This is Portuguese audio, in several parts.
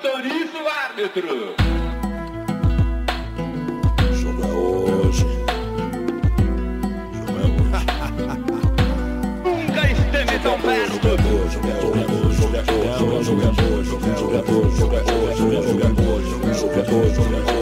Autoriza o árbitro. Jogo é hoje. Jogo é hoje. Nunca esteve tão perto. Jogo é hoje. Jogo é hoje. Jogo é hoje. Jogo é hoje. Jogo é hoje. Jogo é hoje. Jogo é hoje. Jogo é hoje. Jogo é hoje.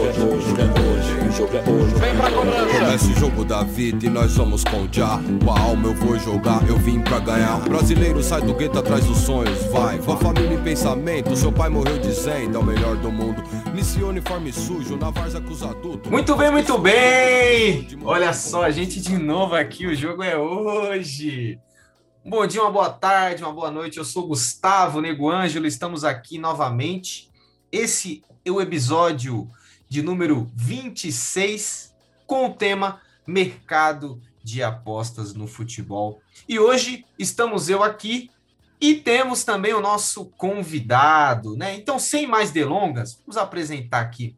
Esse jogo da vida e nós vamos já. Com a alma eu vou jogar, eu vim pra ganhar. Brasileiro sai do gueto atrás dos sonhos, vai. Com a família em pensamento, seu pai morreu dizendo, é o melhor do mundo. Iniciou uniforme sujo, na várzea com os adultos. Muito bem, muito bem! Olha só, a gente de novo aqui, o jogo é hoje. Bom dia, uma boa tarde, uma boa noite. Eu sou Gustavo Nego Ângelo, estamos aqui novamente. Esse é o episódio de número 26 com o tema Mercado de Apostas no Futebol. E hoje estamos eu aqui e temos também o nosso convidado, né? Então, sem mais delongas, vamos apresentar aqui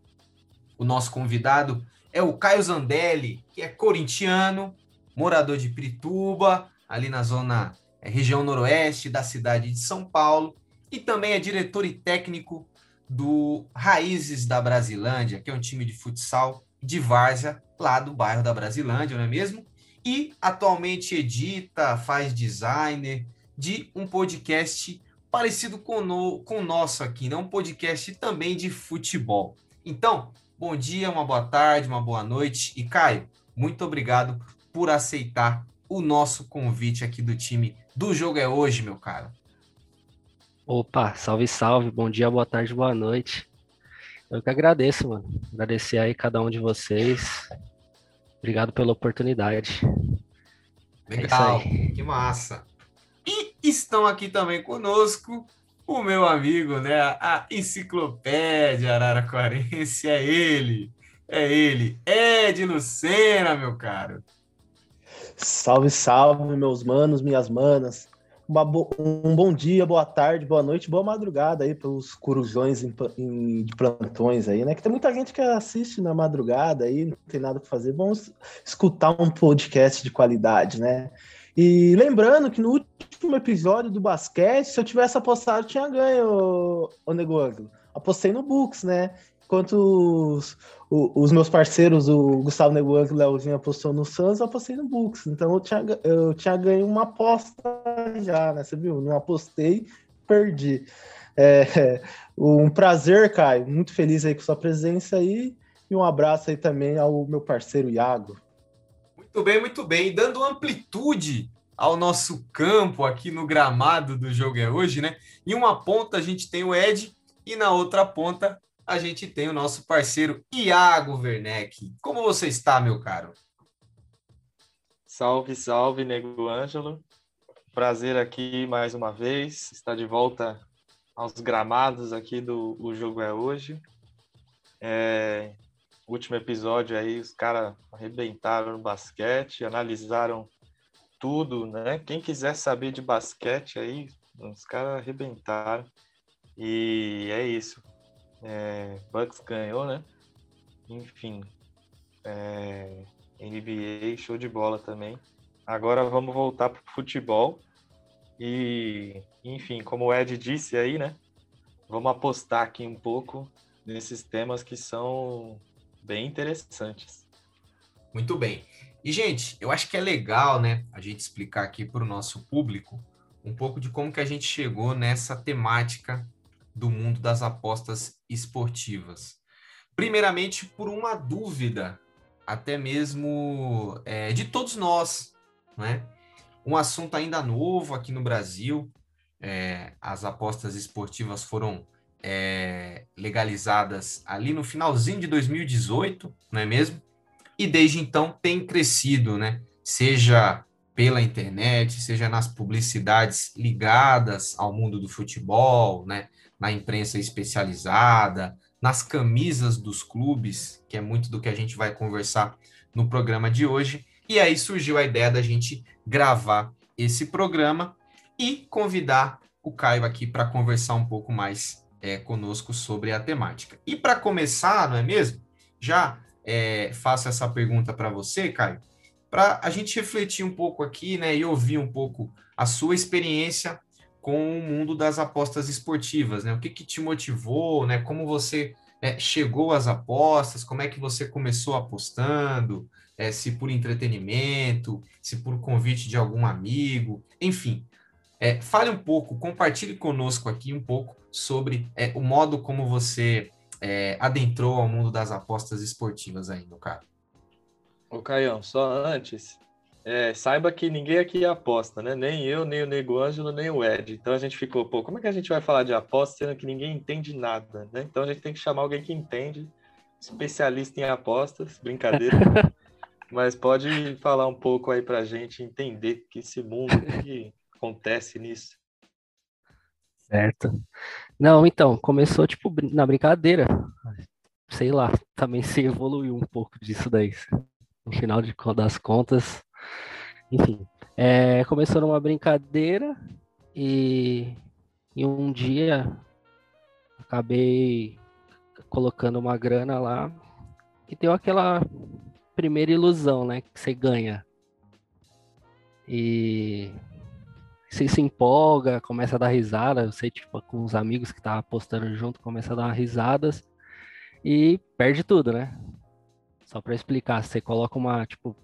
o nosso convidado. É o Caio Zandelli, que é corintiano, morador de Pirituba, ali na zona é, região noroeste da cidade de São Paulo, e também é diretor e técnico do Raízes da Brasilândia, que é um time de futsal de várzea lá do bairro da Brasilândia, não é mesmo? E atualmente edita, faz designer de um podcast parecido com, no, com o nosso aqui, né? um podcast também de futebol. Então, bom dia, uma boa tarde, uma boa noite. E Caio, muito obrigado por aceitar o nosso convite aqui do time do Jogo é Hoje, meu caro. Opa, salve, salve, bom dia, boa tarde, boa noite. Eu que agradeço, mano. Agradecer aí cada um de vocês. Obrigado pela oportunidade. É Legal, aí. que massa. E estão aqui também conosco o meu amigo, né? A enciclopédia araraquarense, é ele, é ele, Ed Lucena, meu caro. Salve, salve, meus manos, minhas manas. Bo- Um bom dia, boa tarde, boa noite, boa madrugada aí para os corujões em em- de plantões aí, né? Que tem muita gente que assiste na madrugada aí, não tem nada para fazer. Vamos escutar um podcast de qualidade, né? E lembrando que no último episódio do basquete, se eu tivesse apostado, eu tinha ganho, o Negócio. Apostei no Books, né? Enquanto os, os meus parceiros, o Gustavo Neguan e o Leozinho apostou no Suns, eu apostei no Books. Então eu tinha, eu tinha ganho uma aposta já, né? Você viu? Não apostei, perdi. É, um prazer, Caio. Muito feliz aí com sua presença aí. E um abraço aí também ao meu parceiro Iago. Muito bem, muito bem. Dando amplitude ao nosso campo aqui no gramado do jogo é hoje, né? Em uma ponta a gente tem o Ed e na outra ponta a gente tem o nosso parceiro Iago Werneck. Como você está, meu caro? Salve, salve, Nego Ângelo. Prazer aqui mais uma vez, estar de volta aos gramados aqui do O Jogo é Hoje. É, último episódio aí, os caras arrebentaram no basquete, analisaram tudo, né? Quem quiser saber de basquete aí, os caras arrebentaram. E é isso. É, Bucks ganhou, né? Enfim, é, NBA, show de bola também. Agora vamos voltar para o futebol. E, enfim, como o Ed disse aí, né? Vamos apostar aqui um pouco nesses temas que são bem interessantes. Muito bem. E, gente, eu acho que é legal, né, a gente explicar aqui para o nosso público um pouco de como que a gente chegou nessa temática do mundo das apostas esportivas. Primeiramente, por uma dúvida, até mesmo é, de todos nós, né? Um assunto ainda novo aqui no Brasil. é, as apostas esportivas foram é, legalizadas ali no finalzinho de 2018, não é mesmo? E desde então tem crescido, né? Seja pela internet, seja nas publicidades ligadas ao mundo do futebol, né? Na imprensa especializada, nas camisas dos clubes, que é muito do que a gente vai conversar no programa de hoje. E aí surgiu a ideia da gente gravar esse programa e convidar o Caio aqui para conversar um pouco mais é, conosco sobre a temática. E para começar, não é mesmo? Já é, faço essa pergunta para você, Caio, para a gente refletir um pouco aqui, né, e ouvir um pouco a sua experiência com o mundo das apostas esportivas, né? O que, que te motivou, né? Como você é, chegou às apostas, como é que você começou apostando, é, se por entretenimento, se por convite de algum amigo, enfim. É, fale um pouco, compartilhe conosco aqui um pouco sobre é, o modo como você é, adentrou ao mundo das apostas esportivas aí, meu cara. Ô, Caião, só antes, é, saiba que ninguém aqui aposta, né? Nem eu, nem o Nego Ângelo, nem o Ed. Então a gente ficou, pô, como é que a gente vai falar de aposta sendo que ninguém entende nada, né? Então a gente tem que chamar alguém que entende, especialista em apostas, brincadeira. Mas pode falar um pouco aí pra gente entender que esse mundo que acontece nisso. Certo. Não, então, começou tipo na brincadeira. Sei lá, também se evoluiu um pouco disso daí. No final de, das contas, enfim. É, começou numa brincadeira e, e um dia acabei colocando uma grana lá e deu aquela primeira ilusão, né? Que você ganha. E você se empolga, começa a dar risada. Eu sei, tipo, com os amigos que estavam apostando junto, começa a dar risadas e perde tudo, né? Só para explicar, você coloca uma, tipo,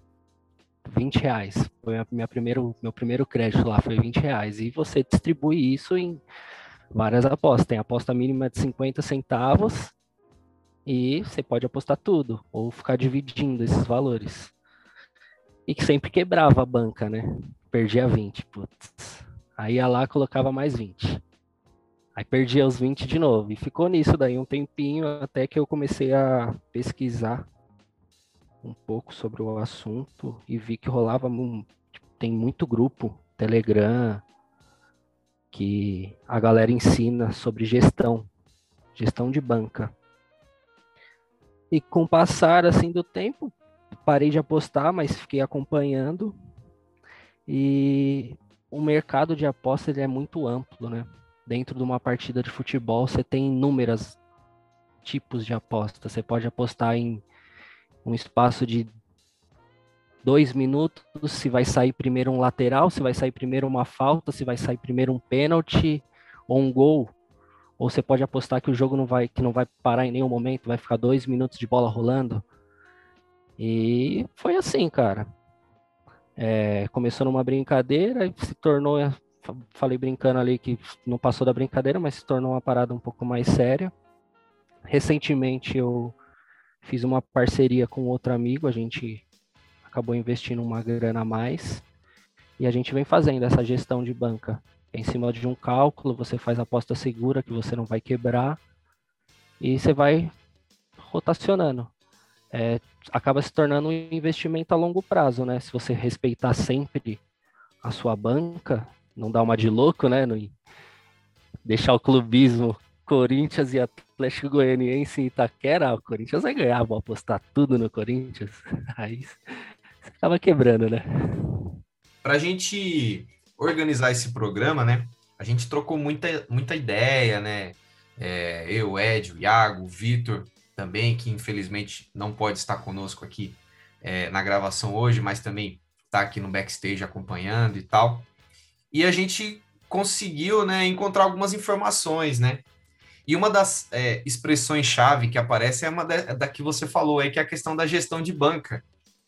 20 reais. Foi minha primeiro, meu primeiro crédito lá, foi 20 reais. E você distribui isso em várias apostas. Tem aposta mínima de 50 centavos e você pode apostar tudo, ou ficar dividindo esses valores. E que sempre quebrava a banca, né? Perdia 20, putz. Aí ia lá colocava mais 20. Aí perdia os 20 de novo. E ficou nisso daí um tempinho, até que eu comecei a pesquisar um pouco sobre o assunto e vi que rolava. tipo, tem muito grupo, Telegram, que a galera ensina sobre gestão, gestão de banca. E com o passar assim do tempo, parei de apostar, mas fiquei acompanhando. E o mercado de aposta ele é muito amplo, né? Dentro de uma partida de futebol, você tem inúmeros tipos de aposta. Você pode apostar em um espaço de dois minutos, se vai sair primeiro um lateral, se vai sair primeiro uma falta, se vai sair primeiro um pênalti ou um gol. Ou você pode apostar que o jogo não vai, que não vai parar em nenhum momento, vai ficar dois minutos de bola rolando. E foi assim, cara. É, começou numa brincadeira e se tornou, fa- falei brincando ali que não passou da brincadeira, mas se tornou uma parada um pouco mais séria. Recentemente eu fiz uma parceria com outro amigo, a gente acabou investindo uma grana a mais e a gente vem fazendo essa gestão de banca. Em cima de um cálculo, você faz aposta segura que você não vai quebrar e você vai rotacionando. É, acaba se tornando um investimento a longo prazo, né? Se você respeitar sempre a sua banca, não dar uma de louco, né? Não deixar o clubismo Corinthians e Atlético Goianiense em Itaquera, o Corinthians vai ganhar, vou apostar tudo no Corinthians. Aí você acaba quebrando, né? Para a gente organizar esse programa, né? A gente trocou muita, muita ideia, né? É, eu, Ed, o Iago, o Vitor também, que infelizmente não pode estar conosco aqui é, na gravação hoje, mas também está aqui no backstage acompanhando e tal. E a gente conseguiu, né, encontrar algumas informações, né? E uma das é, expressões-chave que aparece é uma da, da, que você falou aí, que é a questão da gestão de banca,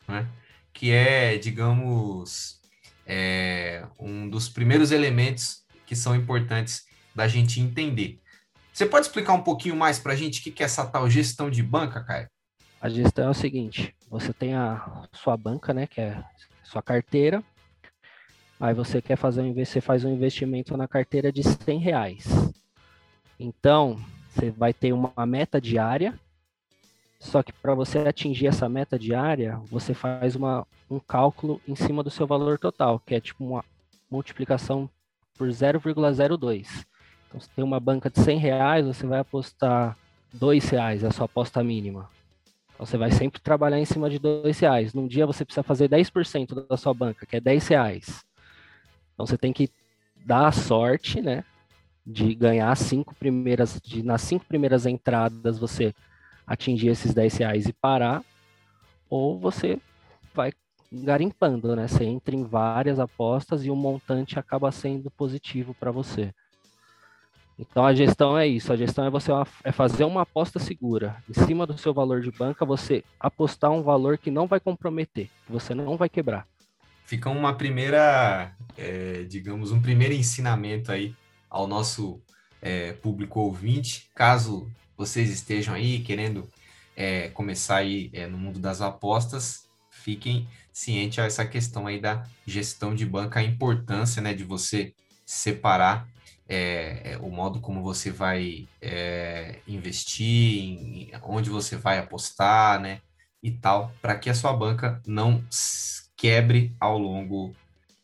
né? Que é, digamos, é, um dos primeiros elementos que são importantes da gente entender. Você pode explicar um pouquinho mais para a gente o que é essa tal gestão de banca, Caio? A gestão é o seguinte: você tem a sua banca, né, que é sua carteira. Aí você quer fazer um você faz um investimento na carteira de 100 reais. Então você vai ter uma meta diária. Só que para você atingir essa meta diária, você faz uma, um cálculo em cima do seu valor total, que é tipo uma multiplicação por 0,02. Então, se tem uma banca de 100 reais, você vai apostar 2 reais, a sua aposta mínima. Então, você vai sempre trabalhar em cima de 2 reais. Num dia, você precisa fazer 10% da sua banca, que é 10 reais. Então, você tem que dar a sorte, né, de ganhar cinco primeiras, de nas cinco primeiras entradas você atingir esses 10 reais e parar, ou você vai garimpando, né? Você entra em várias apostas e o montante acaba sendo positivo para você. Então a gestão é isso, a gestão é você é fazer uma aposta segura. Em cima do seu valor de banca, você apostar um valor que não vai comprometer, que você não vai quebrar. Fica uma primeira, é, digamos, um primeiro ensinamento aí ao nosso é, público ouvinte, caso vocês estejam aí querendo é, começar aí é, no mundo das apostas, fiquem cientes a essa questão aí da gestão de banca, a importância né, de você separar é, é, o modo como você vai é, investir, em, onde você vai apostar, né? E tal, para que a sua banca não quebre ao longo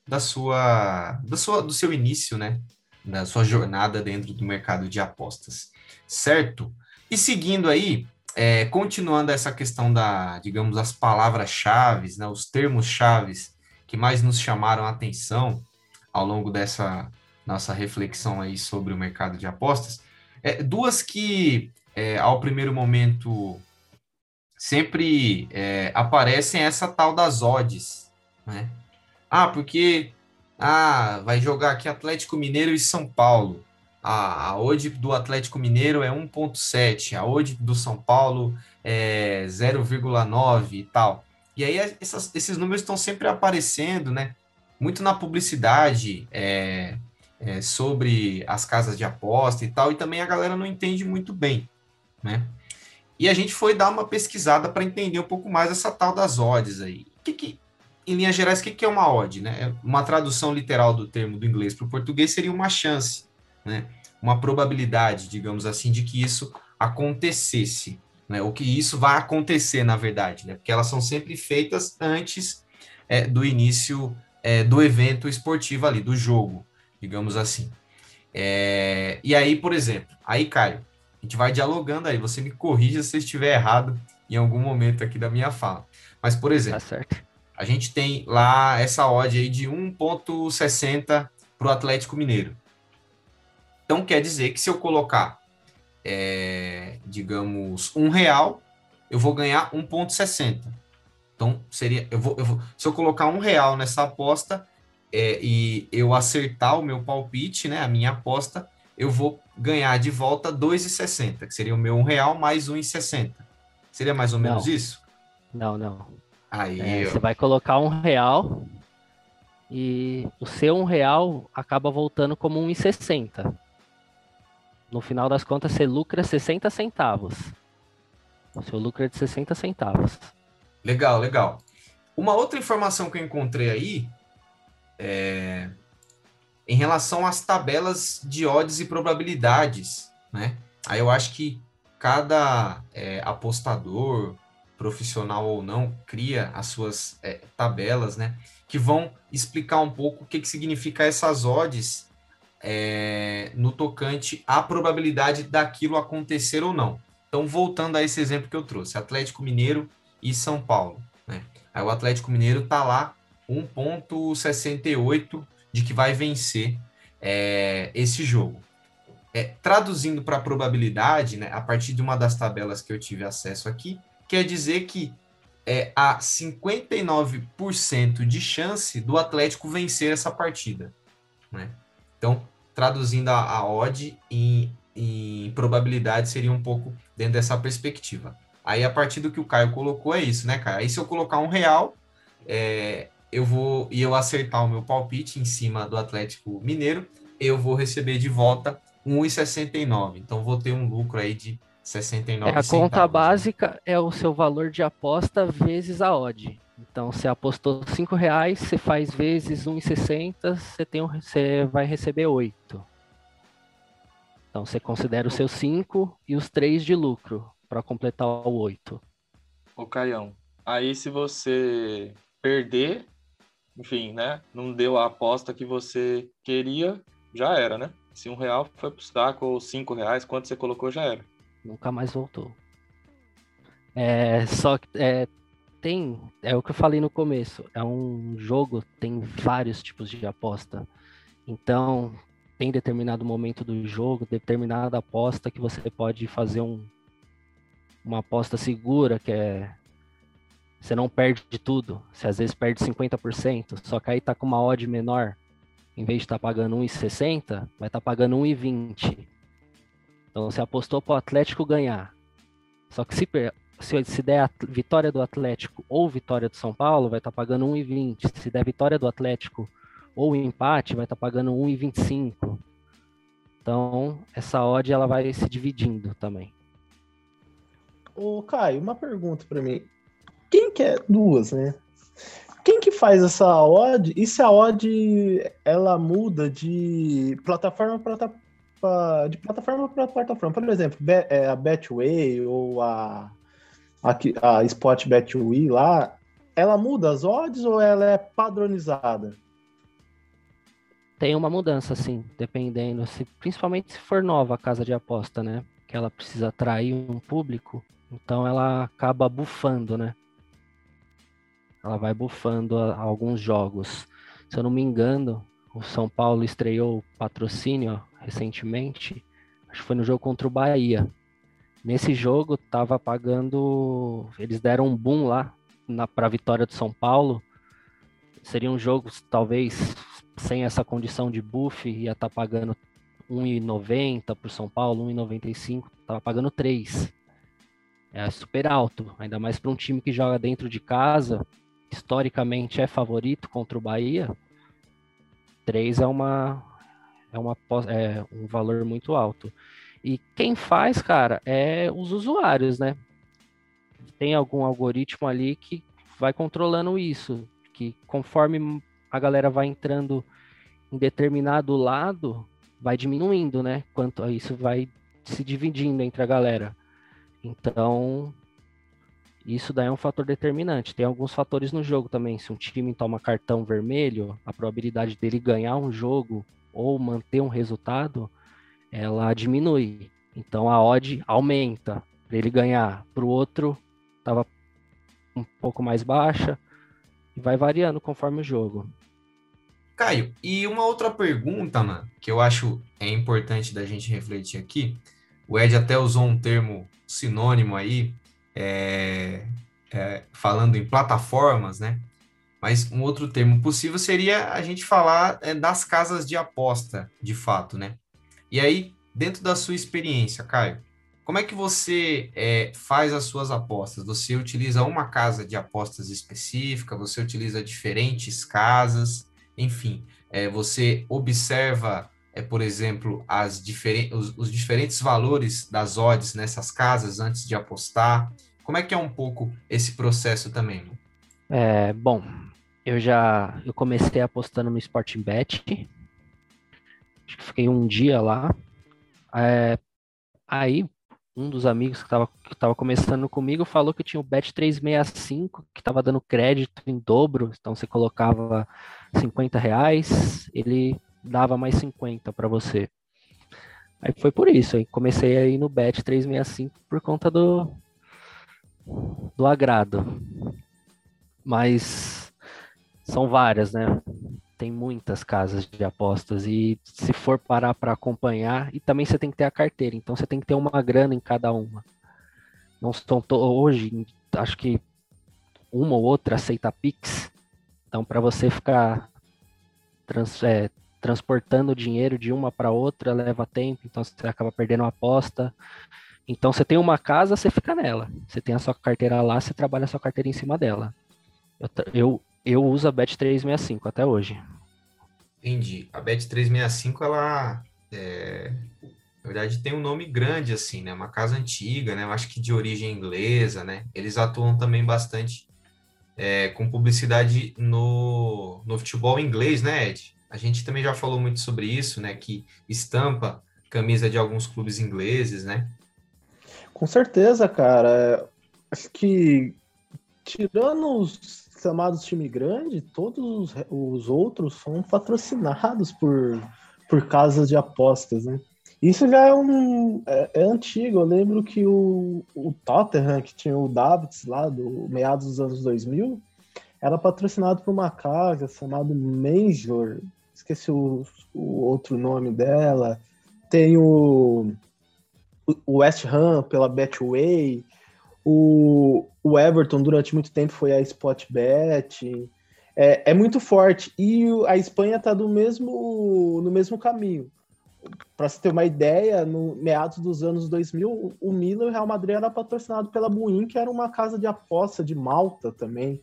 da sua, da sua, do seu início, né? Da sua jornada dentro do mercado de apostas, certo? E seguindo aí, é, continuando essa questão da, digamos, as palavras-chave, né, os termos-chaves que mais nos chamaram a atenção ao longo dessa nossa reflexão aí sobre o mercado de apostas. É, duas que, é, ao primeiro momento, sempre é, aparecem essa tal das odds, né? Ah, porque ah, vai jogar aqui Atlético Mineiro e São Paulo. A, a do Atlético Mineiro é 1.7, a odd do São Paulo é 0,9 e tal. E aí essas, esses números estão sempre aparecendo, né? Muito na publicidade, é, é, sobre as casas de aposta e tal, e também a galera não entende muito bem, né? E a gente foi dar uma pesquisada para entender um pouco mais essa tal das odds aí. Que, que, em linhas gerais, o que, que é uma odd? Né? Uma tradução literal do termo do inglês para o português seria uma chance, né? uma probabilidade, digamos assim, de que isso acontecesse, né? ou que isso vai acontecer, na verdade, né? porque elas são sempre feitas antes é, do início é, do evento esportivo ali, do jogo digamos assim. É, e aí, por exemplo, aí, Caio, a gente vai dialogando aí, você me corrija se eu estiver errado em algum momento aqui da minha fala. Mas, por exemplo, tá a gente tem lá essa odd aí de 1,60 para o Atlético Mineiro. Então, quer dizer que se eu colocar, é, digamos, um real, eu vou ganhar 1,60. Então, seria, eu vou, eu vou, se eu colocar um real nessa aposta, é, e eu acertar o meu palpite, né, a minha aposta, eu vou ganhar de volta 2,60, que seria o meu um real mais 1,60. Seria mais ou menos não. isso? Não, não. Aí, é, você vai colocar um real e o seu um real acaba voltando como 1,60. No final das contas, você lucra 60 centavos. O seu lucro é de 60 centavos. Legal, legal. Uma outra informação que eu encontrei aí é, em relação às tabelas de odds e probabilidades, né? Aí eu acho que cada é, apostador, profissional ou não, cria as suas é, tabelas, né? Que vão explicar um pouco o que, que significa essas odds é, no tocante à probabilidade daquilo acontecer ou não. Então, voltando a esse exemplo que eu trouxe, Atlético Mineiro e São Paulo. Né? Aí o Atlético Mineiro está lá 1,68 de que vai vencer é, esse jogo. É, traduzindo para a probabilidade, né, a partir de uma das tabelas que eu tive acesso aqui, quer dizer que é, há 59% de chance do Atlético vencer essa partida. Né? Então, traduzindo a, a odd em, em probabilidade, seria um pouco dentro dessa perspectiva. Aí, a partir do que o Caio colocou, é isso, né, Caio? Aí, se eu colocar um real, é, eu vou e eu acertar o meu palpite em cima do Atlético Mineiro, eu vou receber de volta 1,69. Então vou ter um lucro aí de 69 é, A conta básica é o seu valor de aposta vezes a odd. Então, você apostou 5 reais, você faz vezes 1,60, você, tem um, você vai receber 8. Então, você considera os seus 5 e os 3 de lucro para completar o 8. Ô, Caião, aí se você perder, enfim, né? Não deu a aposta que você queria, já era, né? Se um real foi pro saco ou cinco reais, quanto você colocou já era. Nunca mais voltou. É, só que é, tem, é o que eu falei no começo, é um jogo, tem vários tipos de aposta. Então, tem determinado momento do jogo, determinada aposta que você pode fazer um, uma aposta segura, que é você não perde de tudo. Você às vezes perde 50%, só que aí tá com uma odd menor, em vez de estar tá pagando 1,60, vai estar tá pagando 1,20. Então você apostou para o Atlético ganhar. Só que se, se, se der a vitória do Atlético ou vitória do São Paulo, vai estar tá pagando 1,20. Se der vitória do Atlético ou empate, vai estar tá pagando 1,25. Então, essa odd ela vai se dividindo também. Ô, Caio, uma pergunta para mim. Quem quer duas, né? Quem que faz essa odd? E se a odd ela muda de plataforma para de plataforma para plataforma? Por exemplo, é, a Betway ou a a, a Spot Betway lá, ela muda as odds ou ela é padronizada? Tem uma mudança, sim, dependendo, se, principalmente se for nova a casa de aposta, né? Que ela precisa atrair um público, então ela acaba bufando, né? Ela vai bufando a, a alguns jogos. Se eu não me engano, o São Paulo estreou patrocínio recentemente, acho que foi no jogo contra o Bahia. Nesse jogo tava pagando, eles deram um boom lá para a vitória do São Paulo. Seriam jogos talvez sem essa condição de buff, ia estar tá pagando 1,90 para o São Paulo, 1,95, estava pagando 3. É super alto, ainda mais para um time que joga dentro de casa, historicamente é favorito contra o Bahia. 3 é uma é uma é um valor muito alto. E quem faz, cara, é os usuários, né? Tem algum algoritmo ali que vai controlando isso, que conforme a galera vai entrando em determinado lado, vai diminuindo, né? Quanto a isso vai se dividindo entre a galera. Então, isso daí é um fator determinante. Tem alguns fatores no jogo também. Se um time toma cartão vermelho, a probabilidade dele ganhar um jogo ou manter um resultado, ela diminui. Então a odd aumenta para ele ganhar. Para o outro, estava um pouco mais baixa e vai variando conforme o jogo. Caio, e uma outra pergunta, mano, que eu acho é importante da gente refletir aqui. O Ed até usou um termo sinônimo aí, é, é, falando em plataformas, né? Mas um outro termo possível seria a gente falar é, das casas de aposta, de fato, né? E aí, dentro da sua experiência, Caio, como é que você é, faz as suas apostas? Você utiliza uma casa de apostas específica? Você utiliza diferentes casas? enfim, é, você observa, é, por exemplo, as os, os, diferentes valores das odds nessas casas antes de apostar. Como é que é um pouco esse processo também? É, bom, eu já eu comecei apostando no Sporting Bet. Acho que fiquei um dia lá. É, aí um dos amigos que estava que tava começando comigo falou que tinha o Bet 365, que estava dando crédito em dobro, então você colocava 50 reais, ele dava mais 50 para você. Aí foi por isso, aí comecei aí no Bet 365 por conta do, do agrado. Mas são várias, né? Tem muitas casas de apostas e se for parar para acompanhar, e também você tem que ter a carteira, então você tem que ter uma grana em cada uma. Não estão hoje, acho que uma ou outra aceita Pix, então, para você ficar trans, é, transportando dinheiro de uma para outra leva tempo, então você acaba perdendo a aposta. Então, você tem uma casa, você fica nela. Você tem a sua carteira lá, você trabalha a sua carteira em cima dela. Eu, eu, eu uso a Bet365 até hoje. Entendi. A Bet365, ela, é, na verdade, tem um nome grande, assim, né? Uma casa antiga, né? Eu acho que de origem inglesa, né? Eles atuam também bastante é, com publicidade no, no futebol inglês, né, Ed? A gente também já falou muito sobre isso, né? Que estampa camisa de alguns clubes ingleses, né? Com certeza, cara. Acho que tirando os chamados time grande, todos os outros são patrocinados por, por casas de apostas, né? Isso já é um é, é, antigo. Eu lembro que o, o Tottenham, que tinha o Davids lá do meados dos anos 2000, era patrocinado por uma casa chamada Major. Esqueci o, o outro nome dela. Tem o, o West Ham pela Betway. O, o Everton durante muito tempo foi a Spotbet. É, é muito forte. E a Espanha está no mesmo, no mesmo caminho. Para você ter uma ideia, no meados dos anos 2000, o Milan e o Real Madrid era patrocinado pela Buin, que era uma casa de aposta de Malta também.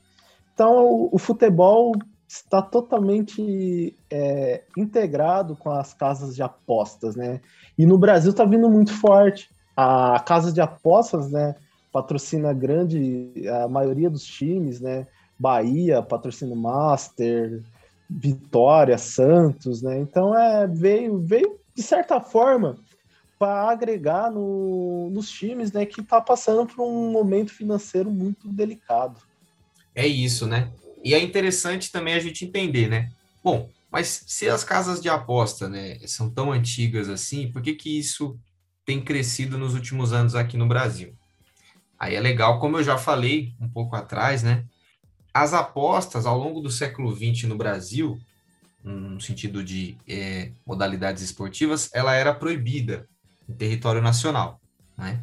Então, o, o futebol está totalmente é, integrado com as casas de apostas, né? E no Brasil está vindo muito forte. A casa de apostas, né? Patrocina grande a maioria dos times, né? Bahia patrocina Master, Vitória, Santos, né? Então é veio veio de certa forma para agregar no, nos times, né? Que está passando por um momento financeiro muito delicado. É isso, né? E é interessante também a gente entender, né? Bom, mas se as casas de aposta, né, são tão antigas assim, por que que isso tem crescido nos últimos anos aqui no Brasil? Aí é legal, como eu já falei um pouco atrás, né? As apostas ao longo do século XX no Brasil, no sentido de é, modalidades esportivas, ela era proibida em território nacional, né?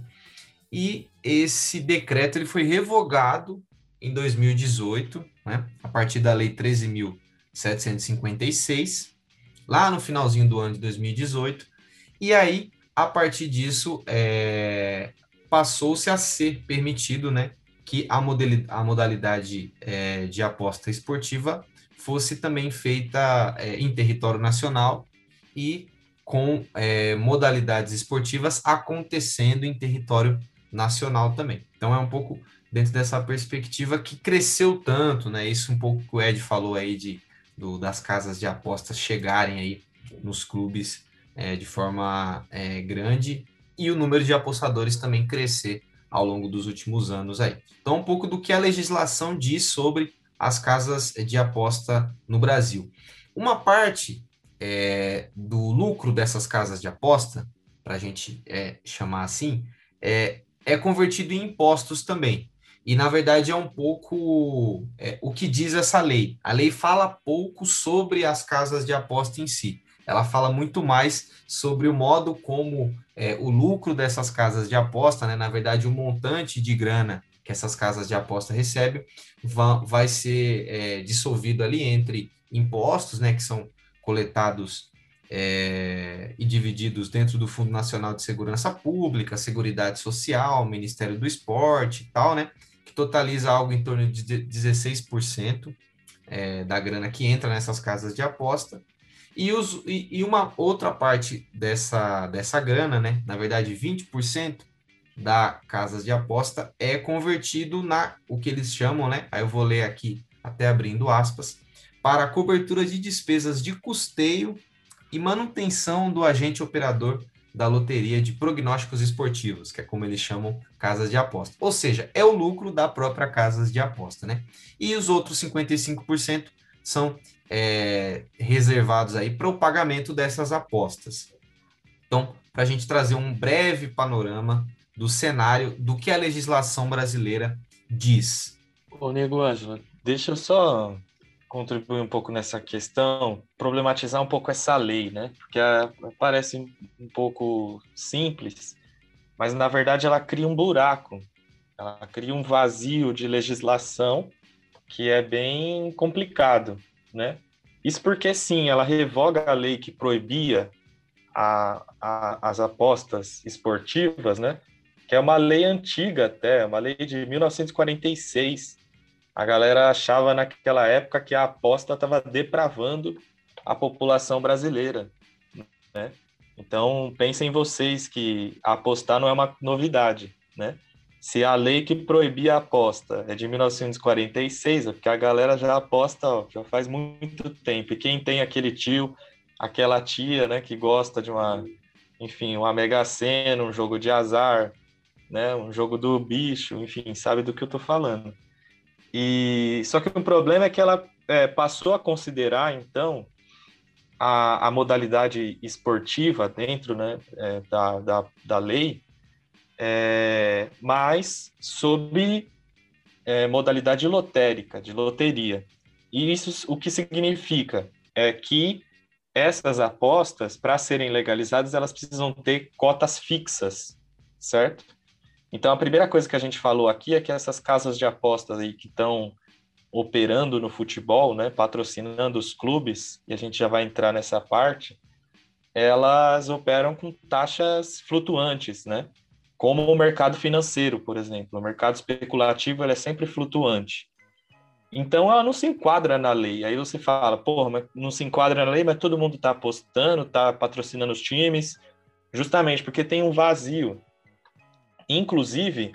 E esse decreto ele foi revogado em 2018 né, a partir da Lei 13.756, lá no finalzinho do ano de 2018, e aí, a partir disso, é, passou-se a ser permitido né, que a, a modalidade é, de aposta esportiva fosse também feita é, em território nacional e com é, modalidades esportivas acontecendo em território nacional também. Então é um pouco dentro dessa perspectiva que cresceu tanto, né? Isso um pouco que o Ed falou aí de, do, das casas de apostas chegarem aí nos clubes é, de forma é, grande e o número de apostadores também crescer ao longo dos últimos anos aí. Então, um pouco do que a legislação diz sobre as casas de aposta no Brasil. Uma parte é, do lucro dessas casas de aposta, para a gente é, chamar assim, é, é convertido em impostos também. E, na verdade, é um pouco é, o que diz essa lei. A lei fala pouco sobre as casas de aposta em si. Ela fala muito mais sobre o modo como é, o lucro dessas casas de aposta, né, na verdade, o montante de grana que essas casas de aposta recebem, vai, ser é, dissolvido ali entre impostos, né, que são coletados é, e divididos dentro do Fundo Nacional de Segurança Pública, Seguridade Social, Ministério do Esporte e tal, né? totaliza algo em torno de 16% é, da grana que entra nessas casas de aposta. E, os, e, e, uma outra parte dessa, dessa grana, né, na verdade 20% da casas de aposta é convertido na o que eles chamam, né, aí eu vou ler aqui até abrindo aspas, para a cobertura de despesas de custeio e manutenção do agente operador da loteria de prognósticos esportivos, que é como eles chamam casas de aposta. Ou seja, é o lucro da própria casas de aposta, né? E os outros 55% são é, reservados aí para o pagamento dessas apostas. Então, para a gente trazer um breve panorama do cenário do que a legislação brasileira diz. Ô, Nego Ângelo, deixa eu só contribuir um pouco nessa questão, problematizar um pouco essa lei, né? Porque a, parece um pouco simples, mas na verdade ela cria um buraco, ela cria um vazio de legislação que é bem complicado, né? Isso porque sim, ela revoga a lei que proibia a, a, as apostas esportivas, né? Que é uma lei antiga até, uma lei de 1946 a galera achava naquela época que a aposta estava depravando a população brasileira, né? Então, pensem vocês que apostar não é uma novidade, né? Se a lei que proibia a aposta é de 1946, é porque a galera já aposta ó, já faz muito tempo. E quem tem aquele tio, aquela tia, né, que gosta de uma, enfim, uma mega sena, um jogo de azar, né, um jogo do bicho, enfim, sabe do que eu tô falando. E só que o problema é que ela é, passou a considerar então a, a modalidade esportiva dentro né, é, da, da, da lei, é, mas sob é, modalidade lotérica, de loteria. E isso o que significa é que essas apostas, para serem legalizadas, elas precisam ter cotas fixas, certo? Então, a primeira coisa que a gente falou aqui é que essas casas de apostas aí que estão operando no futebol, né, patrocinando os clubes, e a gente já vai entrar nessa parte, elas operam com taxas flutuantes, né? Como o mercado financeiro, por exemplo. O mercado especulativo é sempre flutuante. Então ela não se enquadra na lei. Aí você fala, porra, mas não se enquadra na lei, mas todo mundo está apostando, está patrocinando os times, justamente porque tem um vazio. Inclusive,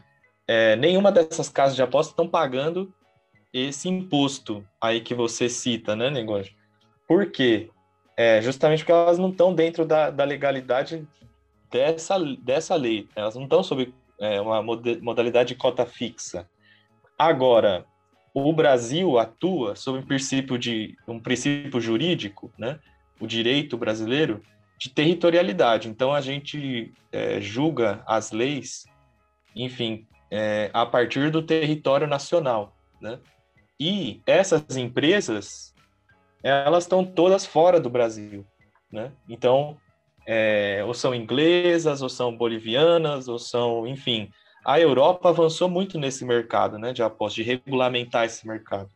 é, nenhuma dessas casas de aposta estão pagando esse imposto aí que você cita, né, negócio? Por quê? É, justamente porque elas não estão dentro da, da legalidade dessa, dessa lei. Elas não estão sob é, uma modalidade de cota fixa. Agora, o Brasil atua sob um princípio de um princípio jurídico, né? O direito brasileiro de territorialidade. Então a gente é, julga as leis, enfim, é, a partir do território nacional, né? E essas empresas, elas estão todas fora do Brasil, né? Então, é, ou são inglesas, ou são bolivianas, ou são, enfim, a Europa avançou muito nesse mercado, né, de apostas, de regulamentar esse mercado.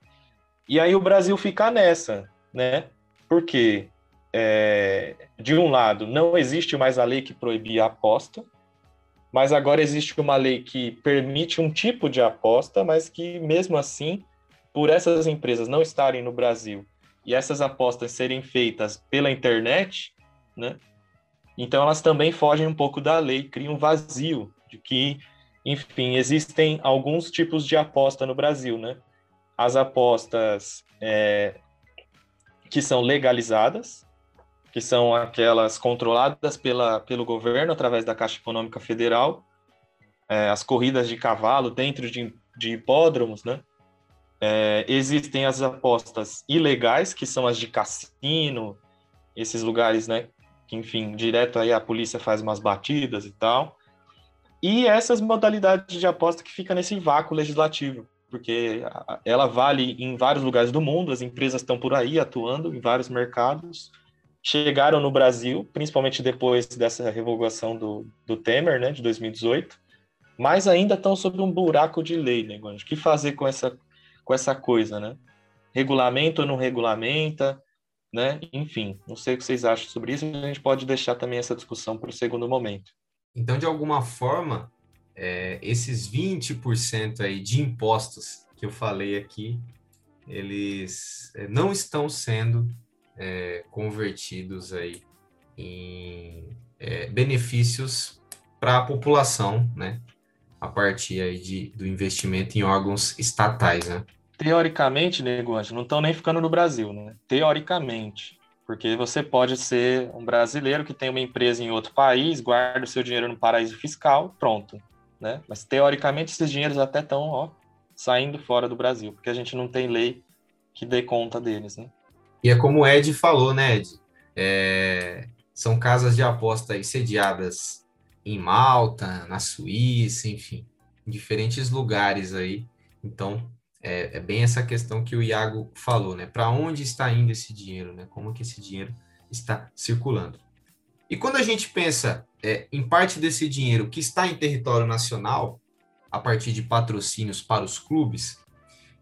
E aí o Brasil fica nessa, né? Porque é, de um lado não existe mais a lei que proibia a aposta, mas agora existe uma lei que permite um tipo de aposta, mas que mesmo assim, por essas empresas não estarem no Brasil e essas apostas serem feitas pela internet, né? Então elas também fogem um pouco da lei, criam um vazio de que enfim, existem alguns tipos de aposta no Brasil, né? As apostas é, que são legalizadas, que são aquelas controladas pela, pelo governo através da Caixa Econômica Federal, é, as corridas de cavalo dentro de, de hipódromos, né? É, existem as apostas ilegais, que são as de cassino, esses lugares, né? Que, enfim, direto aí a polícia faz umas batidas e tal. E essas modalidades de aposta que fica nesse vácuo legislativo, porque ela vale em vários lugares do mundo, as empresas estão por aí atuando em vários mercados, chegaram no Brasil, principalmente depois dessa revogação do, do Temer, né, de 2018, mas ainda estão sob um buraco de lei, né, O que fazer com essa, com essa coisa, né? Regulamenta ou não regulamenta, né? Enfim, não sei o que vocês acham sobre isso, a gente pode deixar também essa discussão para o segundo momento. Então, de alguma forma, é, esses 20% aí de impostos que eu falei aqui, eles é, não estão sendo é, convertidos aí em é, benefícios para a população, né? A partir aí de, do investimento em órgãos estatais, né? Teoricamente, negócio, não estão nem ficando no Brasil, né? Teoricamente. Porque você pode ser um brasileiro que tem uma empresa em outro país, guarda o seu dinheiro no paraíso fiscal, pronto. Né? Mas teoricamente esses dinheiros até estão saindo fora do Brasil, porque a gente não tem lei que dê conta deles. Né? E é como o Ed falou, né, Ed? É... São casas de aposta sediadas em Malta, na Suíça, enfim, em diferentes lugares aí. Então, é, é, bem essa questão que o Iago falou, né? Para onde está indo esse dinheiro, né? Como que esse dinheiro está circulando? E quando a gente pensa é, em parte desse dinheiro que está em território nacional, a partir de patrocínios para os clubes,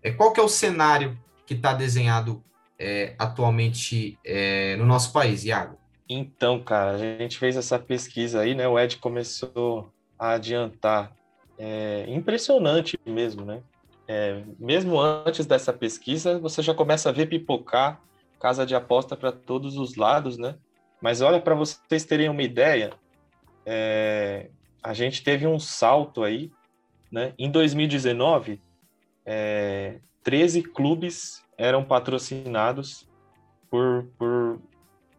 é, qual que é o cenário que está desenhado é, atualmente é, no nosso país, Iago? Então, cara, a gente fez essa pesquisa aí, né? O Ed começou a adiantar. É impressionante mesmo, né? É, mesmo antes dessa pesquisa, você já começa a ver pipocar casa de aposta para todos os lados, né? Mas olha, para vocês terem uma ideia, é, a gente teve um salto aí, né? Em 2019, é, 13 clubes eram patrocinados por, por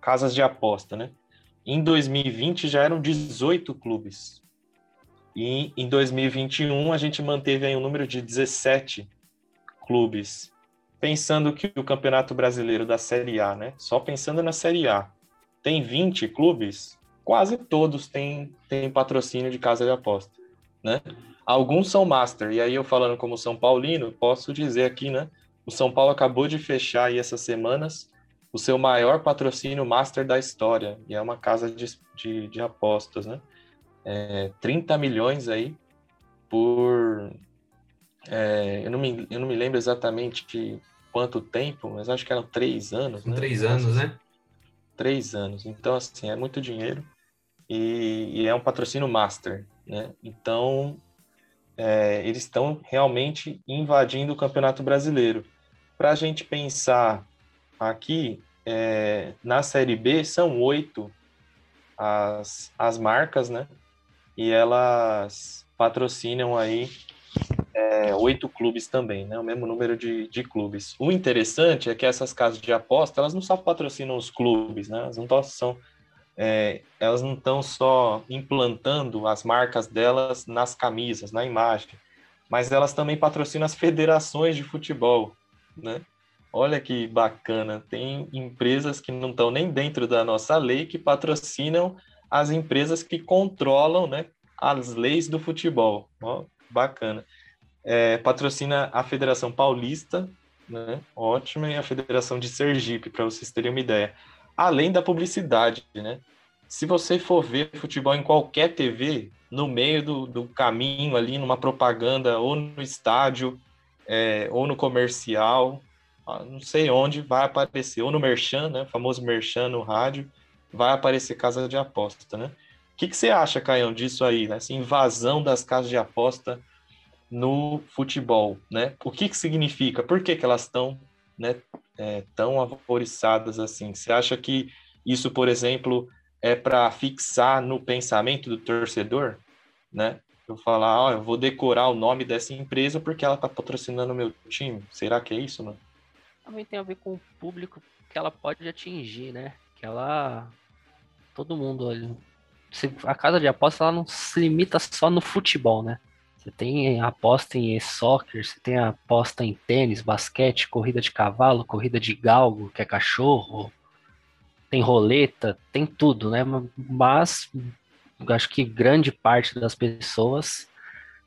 casas de aposta, né? Em 2020 já eram 18 clubes. E em 2021 a gente manteve aí um número de 17 clubes. Pensando que o Campeonato Brasileiro da Série A, né? Só pensando na Série A, tem 20 clubes, quase todos têm, têm patrocínio de casa de aposta, né? Alguns são master, e aí eu falando como São Paulino, posso dizer aqui, né? O São Paulo acabou de fechar aí essas semanas o seu maior patrocínio master da história, e é uma casa de, de, de apostas, né? É, 30 milhões aí por. é, eu, não me, eu não me lembro exatamente quanto tempo, mas acho que eram três anos. Né? três anos, né? Três anos. Então, assim, é muito dinheiro e, e é um patrocínio master, né? Então, é, eles estão realmente invadindo o Campeonato Brasileiro. Para a gente pensar aqui, é, na Série B são oito as, as marcas, né? E elas patrocinam aí é, oito clubes também, né? O mesmo número de, de clubes. O interessante é que essas casas de aposta, elas não só patrocinam os clubes, né? Elas não são é, elas não estão só implantando as marcas delas nas camisas, na imagem, mas elas também patrocinam as federações de futebol, né? Olha que bacana, tem empresas que não estão nem dentro da nossa lei que patrocinam as empresas que controlam, né, as leis do futebol. Ó, bacana. É, patrocina a Federação Paulista, né? Ótima, e a Federação de Sergipe, para vocês terem uma ideia além da publicidade, né? Se você for ver futebol em qualquer TV, no meio do, do caminho ali, numa propaganda, ou no estádio, é, ou no comercial, não sei onde, vai aparecer, ou no Merchan, né? O famoso Merchan no rádio, vai aparecer casa de aposta, né? O que, que você acha, Caião, disso aí, né? Essa invasão das casas de aposta no futebol, né? O que, que significa? Por que, que elas estão né, é, tão avoriçadas assim? Você acha que isso, por exemplo, é para fixar no pensamento do torcedor, né? Eu falar, ó, eu vou decorar o nome dessa empresa porque ela tá patrocinando o meu time. Será que é isso, mano? Também tem a ver com o público que ela pode atingir, né? Que ela. Todo mundo olha. A casa de aposta ela não se limita só no futebol, né? Você tem aposta em soccer, você tem aposta em tênis, basquete, corrida de cavalo, corrida de galgo, que é cachorro, tem roleta, tem tudo, né? Mas acho que grande parte das pessoas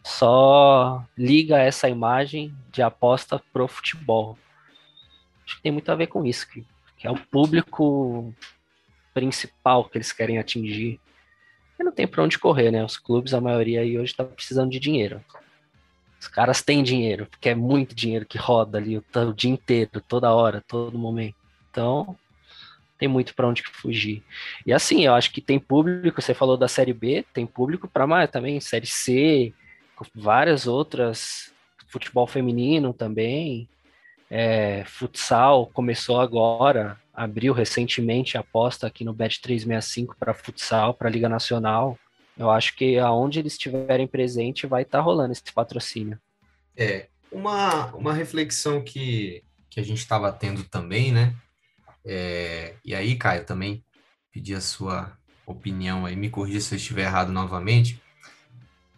só liga essa imagem de aposta pro futebol. Acho que tem muito a ver com isso, que, que é o público principal que eles querem atingir. E não tem pra onde correr, né? Os clubes, a maioria aí hoje tá precisando de dinheiro. Os caras têm dinheiro, porque é muito dinheiro que roda ali o, o dia inteiro, toda hora, todo momento. Então, tem muito para onde fugir. E assim, eu acho que tem público, você falou da Série B, tem público para mais também, Série C, várias outras, futebol feminino também, é, futsal começou agora, abriu recentemente a aposta aqui no Bet 365 para futsal, para Liga Nacional. Eu acho que aonde eles estiverem presente vai estar tá rolando esse patrocínio. É, uma, uma reflexão que, que a gente estava tendo também, né? É, e aí, Caio, também pedi a sua opinião aí, me corrija se eu estiver errado novamente.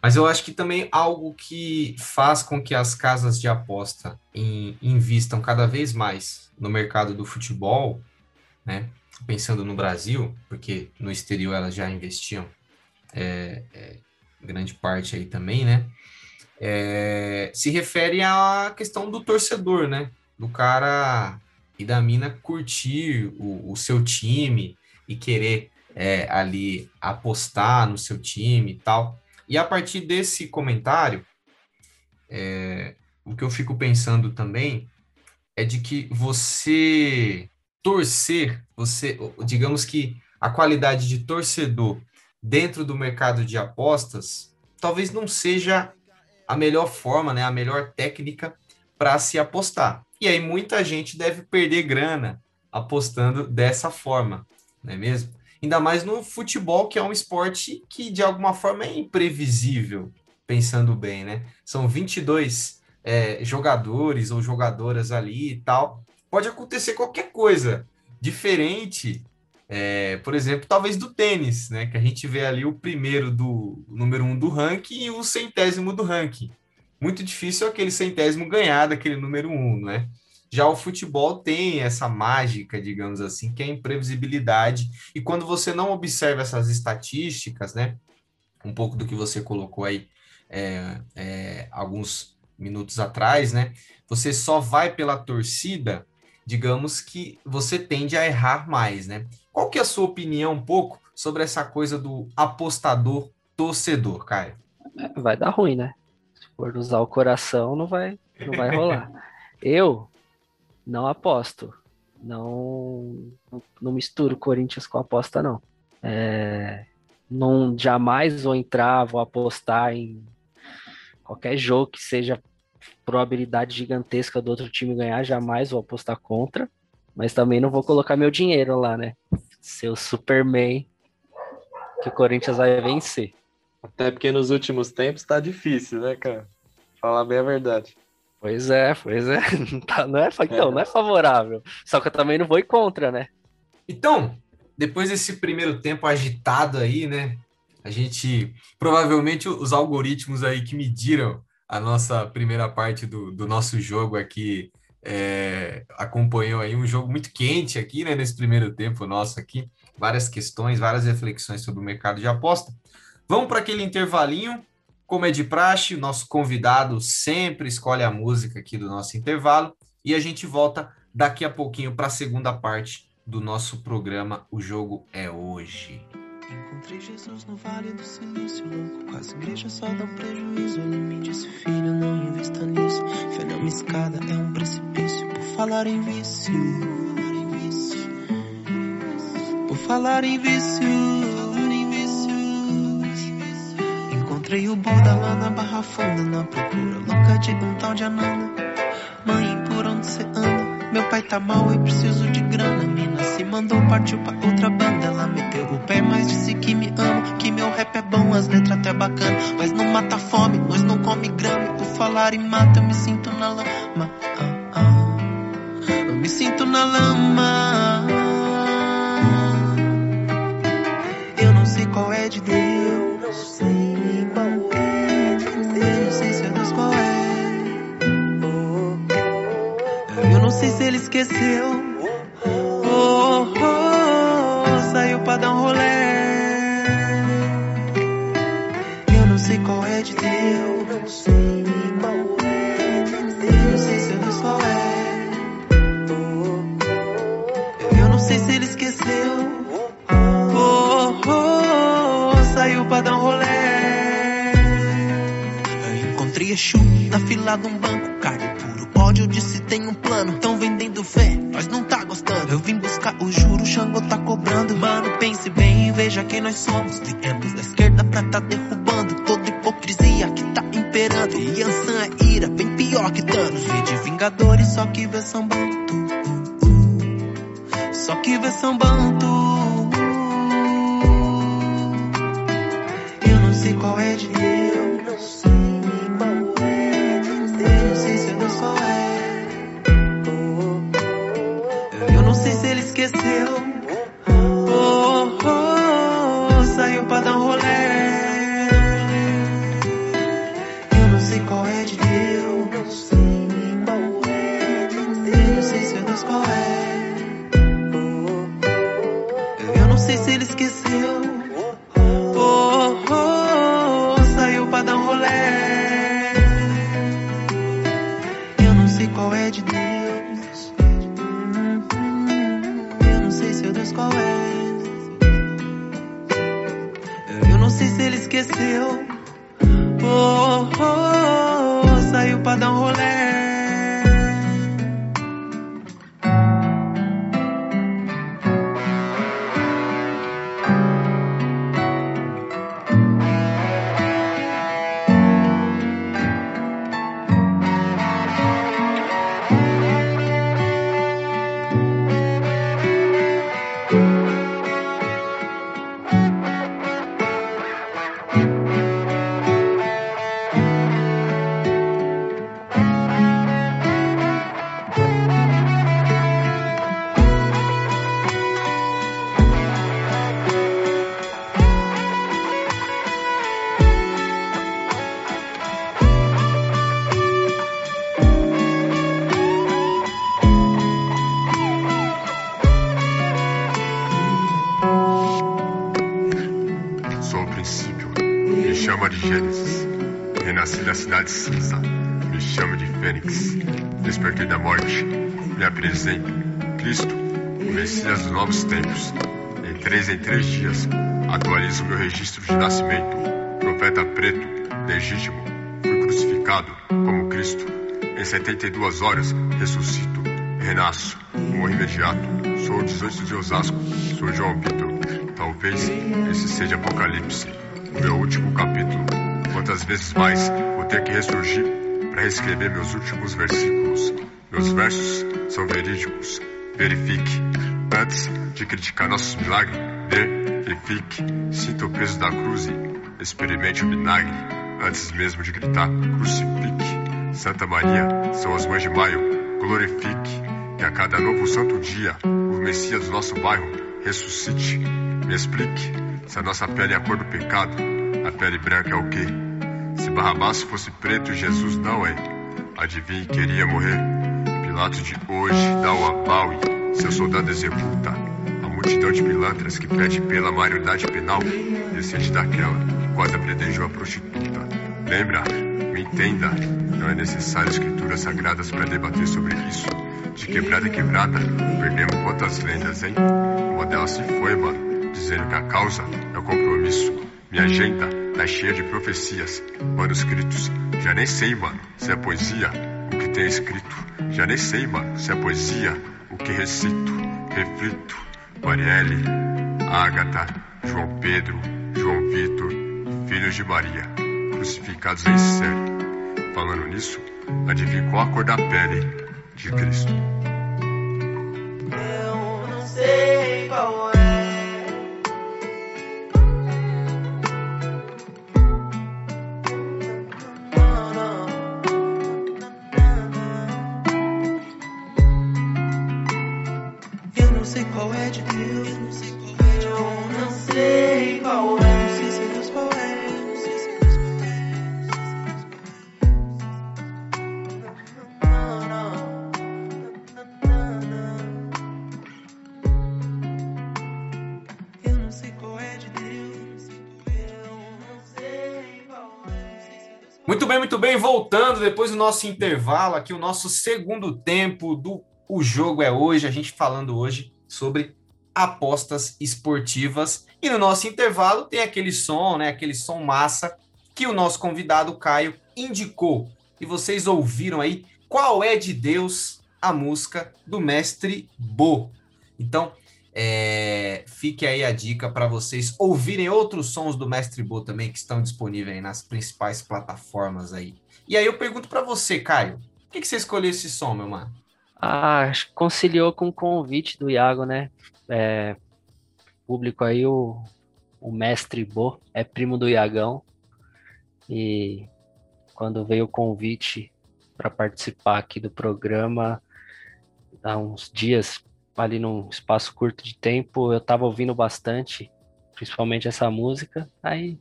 Mas eu acho que também algo que faz com que as casas de aposta em, invistam cada vez mais no mercado do futebol, né? Pensando no Brasil, porque no exterior elas já investiam é, é, grande parte aí também, né? É, se refere à questão do torcedor, né? Do cara e da mina curtir o, o seu time e querer é, ali apostar no seu time e tal. E a partir desse comentário, é, o que eu fico pensando também é de que você torcer, você, digamos que a qualidade de torcedor dentro do mercado de apostas talvez não seja a melhor forma, né, a melhor técnica para se apostar. E aí muita gente deve perder grana apostando dessa forma, não é mesmo? Ainda mais no futebol, que é um esporte que de alguma forma é imprevisível, pensando bem, né? São 22 é, jogadores ou jogadoras ali e tal. Pode acontecer qualquer coisa diferente, é, por exemplo, talvez do tênis, né? Que a gente vê ali o primeiro do o número um do ranking e o centésimo do ranking. Muito difícil aquele centésimo ganhar daquele número um, né? Já o futebol tem essa mágica, digamos assim, que é a imprevisibilidade. E quando você não observa essas estatísticas, né? Um pouco do que você colocou aí é, é, alguns minutos atrás, né? Você só vai pela torcida, digamos que você tende a errar mais, né? Qual que é a sua opinião um pouco sobre essa coisa do apostador torcedor, Caio? Vai dar ruim, né? for usar o coração, não vai, não vai rolar. Eu não aposto. Não, não misturo Corinthians com aposta, não. É, não jamais vou entrar, vou apostar em qualquer jogo que seja probabilidade gigantesca do outro time ganhar, jamais vou apostar contra. Mas também não vou colocar meu dinheiro lá, né? Seu Superman que o Corinthians vai vencer. Até porque nos últimos tempos tá difícil, né, cara? Falar bem a verdade. Pois é, pois é. Tá, não, é então, não é favorável. Só que eu também não vou ir contra, né? Então, depois desse primeiro tempo agitado aí, né? A gente provavelmente os algoritmos aí que mediram a nossa primeira parte do, do nosso jogo aqui é, acompanhou aí um jogo muito quente aqui, né? Nesse primeiro tempo nosso aqui, várias questões, várias reflexões sobre o mercado de aposta. Vamos para aquele intervalinho. Como é de praxe, o nosso convidado sempre escolhe a música aqui do nosso intervalo e a gente volta daqui a pouquinho para a segunda parte do nosso programa O Jogo é Hoje. Encontrei Jesus no vale do silêncio louco. As igrejas só dão prejuízo. Ele me disse, filho, não investa nisso. Fé é uma escada, é um precipício. Por falar em vício. Por falar em vício. Encontrei o Buda lá na Barra Funda. Na procura louca de um tal de Ananda. Mãe, por onde você anda? Meu pai tá mal e preciso de grana. Mandou, partiu pra outra banda. Ela meteu o pé, mas disse que me ama. Que meu rap é bom, as letras até bacana. Mas não mata fome, nós não come grama. Por falar em mata, eu me sinto na lama. Ah, ah. Eu me sinto na lama. Eu não sei qual é de Deus. Não sei qual é. Eu não sei se é Deus qual é. Eu não sei se ele esqueceu. Oh, oh, saiu pra dar um rolé. Eu não sei qual é de Deus. Não sei qual é. Eu não sei se Deus qual é. Eu não sei se ele esqueceu. Oh, oh, oh, saiu pra dar um rolé. Eu encontrei Exu na fila de um banco, carne disse tem um plano, tão vendendo fé, nós não tá gostando. Eu vim buscar o juro, o Xangô tá cobrando. Mano, pense bem e veja quem nós somos. Viemos da esquerda pra tá derrubando toda hipocrisia que tá imperando. E Yansan é ira, bem pior que Thanos. Vê de Vingadores, só que vê sambando. Só que vê sambando. Se ele esqueceu. 72 horas, ressuscito, renasço, morro imediato. Sou o 18 de Osasco, sou João Vitor. Talvez esse seja Apocalipse, o meu último capítulo. Quantas vezes mais vou ter que ressurgir para reescrever meus últimos versículos? Meus versos são verídicos. Verifique. Antes de criticar nossos milagres, verifique. Sinta o peso da cruz e experimente o vinagre. Antes mesmo de gritar, crucifique. Santa Maria, são as mães de maio, glorifique. Que a cada novo santo dia, o Messias do nosso bairro ressuscite. Me explique. Se a nossa pele é a cor do pecado, a pele branca é o quê? Se Barrabás fosse preto Jesus não é, adivinhe, queria morrer. Pilatos de hoje dá o aval e seu soldado executa. A multidão de pilantras que pede pela maioridade penal descende daquela que quase apredejou a prostituta. Lembra? Entenda. Não é necessário escrituras sagradas para debater sobre isso. De quebrada em quebrada, perdemos quantas lendas, hein? Uma delas se foi, mano, dizendo que a causa é o compromisso. Minha agenda tá cheia de profecias, manuscritos. Já nem sei, mano, se é poesia o que tem escrito. Já nem sei, mano, se é poesia o que recito. Reflito. Marielle, Ágata, João Pedro, João Vitor, filhos de Maria, crucificados em série. Falando nisso, adivinhe qual a cor da pele de Cristo. Eu não sei qual bem. Voltando depois do nosso intervalo, aqui o nosso segundo tempo do O Jogo é Hoje. A gente falando hoje sobre apostas esportivas. E no nosso intervalo tem aquele som, né? Aquele som massa que o nosso convidado Caio indicou. E vocês ouviram aí qual é de Deus a música do mestre Bo. Então, é, fique aí a dica para vocês ouvirem outros sons do Mestre Bo também que estão disponíveis nas principais plataformas aí. E aí eu pergunto para você, Caio, por que, que você escolheu esse som, meu mano? Ah, conciliou com o convite do Iago, né? É, público aí, o, o mestre Bo é primo do Iagão. E quando veio o convite para participar aqui do programa, há uns dias, ali num espaço curto de tempo, eu tava ouvindo bastante, principalmente essa música. Aí,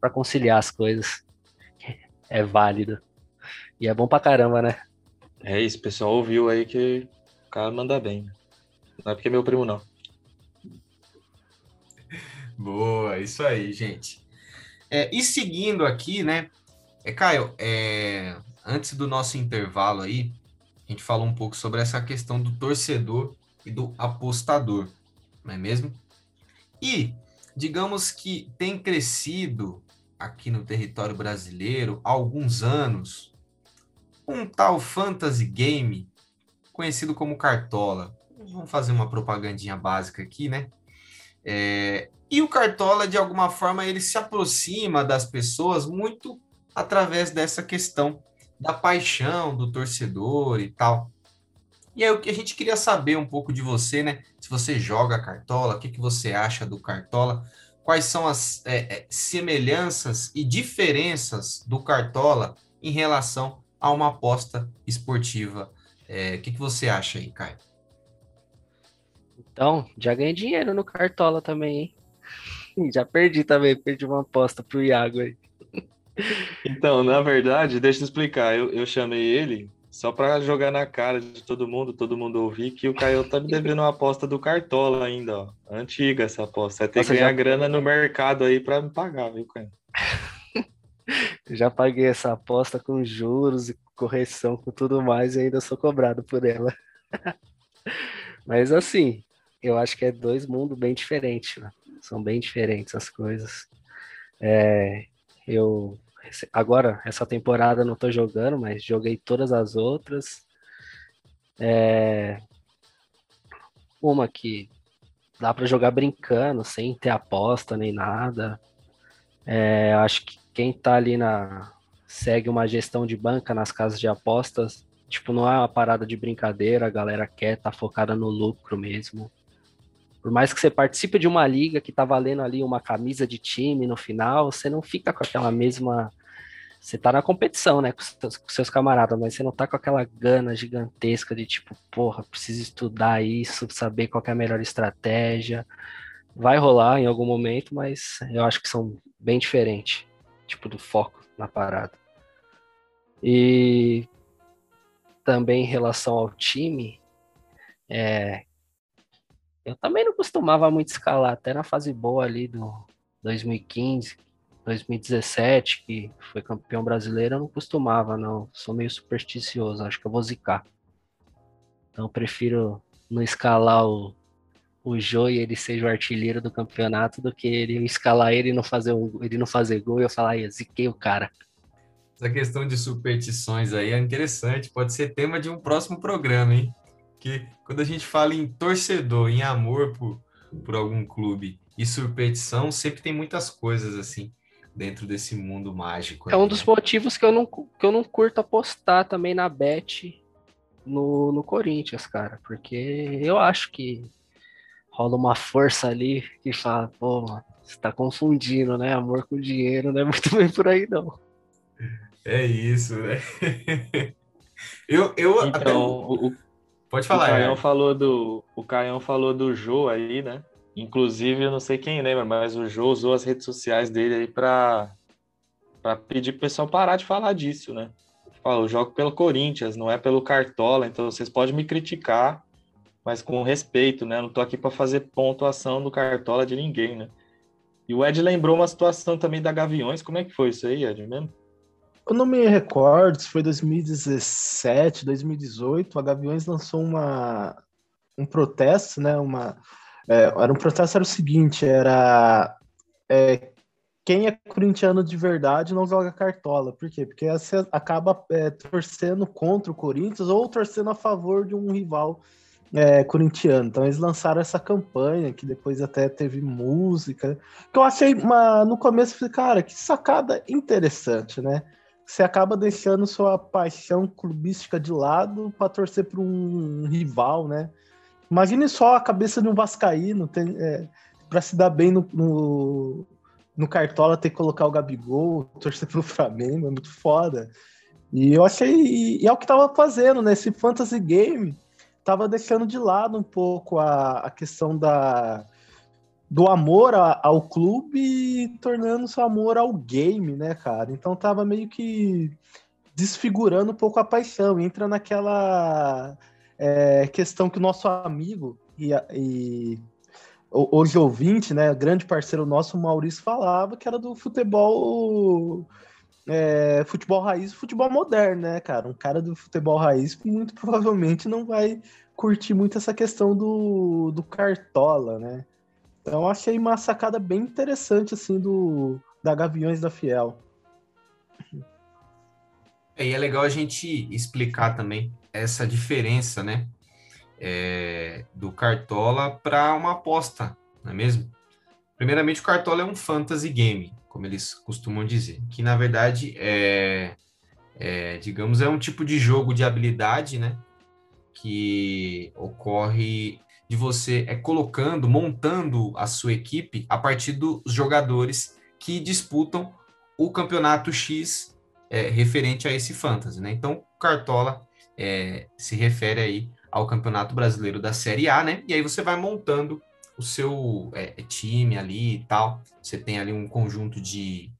para conciliar as coisas, é válido. E é bom pra caramba, né? É isso, o pessoal ouviu aí que o cara manda bem. Não é porque é meu primo, não. Boa, isso aí, gente. É, e seguindo aqui, né? É, Caio, é, antes do nosso intervalo aí, a gente falou um pouco sobre essa questão do torcedor e do apostador, não é mesmo? E digamos que tem crescido aqui no território brasileiro há alguns anos um tal fantasy game conhecido como Cartola. Vamos fazer uma propagandinha básica aqui, né? É, e o Cartola, de alguma forma, ele se aproxima das pessoas muito através dessa questão da paixão do torcedor e tal. E aí o que a gente queria saber um pouco de você, né? Se você joga Cartola, o que, que você acha do Cartola? Quais são as é, é, semelhanças e diferenças do Cartola em relação a uma aposta esportiva? É, o que, que você acha aí, Caio? Então, já ganhei dinheiro no Cartola também, hein? Já perdi também, perdi uma aposta pro Iago aí. Então, na verdade, deixa eu explicar. Eu, eu chamei ele só pra jogar na cara de todo mundo, todo mundo ouvir que o Caio tá me devendo uma aposta do Cartola ainda, ó. Antiga essa aposta. Vai ter Nossa, que ganhar já- grana no mercado aí pra me pagar, viu, Caio? Já paguei essa aposta com juros e correção, com tudo mais, e ainda sou cobrado por ela. Mas assim, eu acho que é dois mundos bem diferentes, né? São bem diferentes as coisas. É, eu agora, essa temporada não tô jogando, mas joguei todas as outras. É, uma que dá para jogar brincando, sem ter aposta nem nada. É, acho que quem tá ali na. segue uma gestão de banca nas casas de apostas, tipo, não é uma parada de brincadeira, a galera quer, tá focada no lucro mesmo. Por mais que você participe de uma liga que tá valendo ali uma camisa de time no final, você não fica com aquela mesma. Você tá na competição, né, com seus, com seus camaradas, mas você não tá com aquela gana gigantesca de tipo, porra, preciso estudar isso, saber qual é a melhor estratégia. Vai rolar em algum momento, mas eu acho que são bem diferentes, tipo, do foco na parada. E também em relação ao time, é, eu também não costumava muito escalar, até na fase boa ali do 2015, 2017, que foi campeão brasileiro, eu não costumava, não. Sou meio supersticioso, acho que eu vou zicar. Então prefiro não escalar o, o Jô e ele seja o artilheiro do campeonato do que ele escalar ele e não fazer, ele não fazer gol e eu falar, eu ziquei o cara. Essa questão de superstições aí é interessante, pode ser tema de um próximo programa, hein? que quando a gente fala em torcedor, em amor por, por algum clube e superstição, sempre tem muitas coisas assim dentro desse mundo mágico. É um dos né? motivos que eu não, que eu não curto apostar também na bet no, no Corinthians, cara, porque eu acho que rola uma força ali que fala, pô, mano, você tá confundindo, né? Amor com dinheiro não é muito bem por aí, não. É isso, né? eu, eu então, até... o, Pode falar. O Caião, é. falou do, o Caião falou do Jô aí, né? Inclusive, eu não sei quem lembra, mas o Jô usou as redes sociais dele aí para pedir pro pessoal parar de falar disso, né? Fala, eu jogo pelo Corinthians, não é pelo Cartola, então vocês podem me criticar, mas com respeito, né? Eu não tô aqui para fazer pontuação do Cartola de ninguém, né? E o Ed lembrou uma situação também da Gaviões, como é que foi isso aí, Ed, mesmo? Eu não me recordo se foi 2017, 2018, a Gaviões lançou uma, um protesto, né? Uma, é, era um protesto, era o seguinte, era é, quem é corintiano de verdade não joga cartola. Por quê? Porque você acaba é, torcendo contra o Corinthians ou torcendo a favor de um rival é, corintiano. Então eles lançaram essa campanha, que depois até teve música, que eu achei uma, no começo, falei, cara, que sacada interessante, né? você acaba deixando sua paixão clubística de lado para torcer para um rival, né? Imagine só a cabeça de um vascaíno é, para se dar bem no, no, no, Cartola ter que colocar o Gabigol, torcer para o Flamengo, é muito foda. E eu achei, e é o que tava fazendo, né? Esse fantasy game tava deixando de lado um pouco a, a questão da, do amor a, ao clube tornando seu amor ao game, né, cara? Então tava meio que desfigurando um pouco a paixão. Entra naquela é, questão que o nosso amigo e, e hoje ouvinte, né, grande parceiro nosso, Maurício, falava que era do futebol. É, futebol raiz futebol moderno, né, cara? Um cara do futebol raiz muito provavelmente não vai curtir muito essa questão do, do cartola, né? Então achei uma sacada bem interessante assim do da Gaviões da Fiel. É, e é legal a gente explicar também essa diferença, né, é, do Cartola para uma aposta, não é mesmo? Primeiramente, o Cartola é um fantasy game, como eles costumam dizer, que na verdade é, é digamos, é um tipo de jogo de habilidade, né, que ocorre de você é colocando, montando a sua equipe a partir dos jogadores que disputam o campeonato X é, referente a esse fantasy, né? Então, Cartola é, se refere aí ao Campeonato Brasileiro da Série A, né? E aí você vai montando o seu é, time ali e tal. Você tem ali um conjunto de,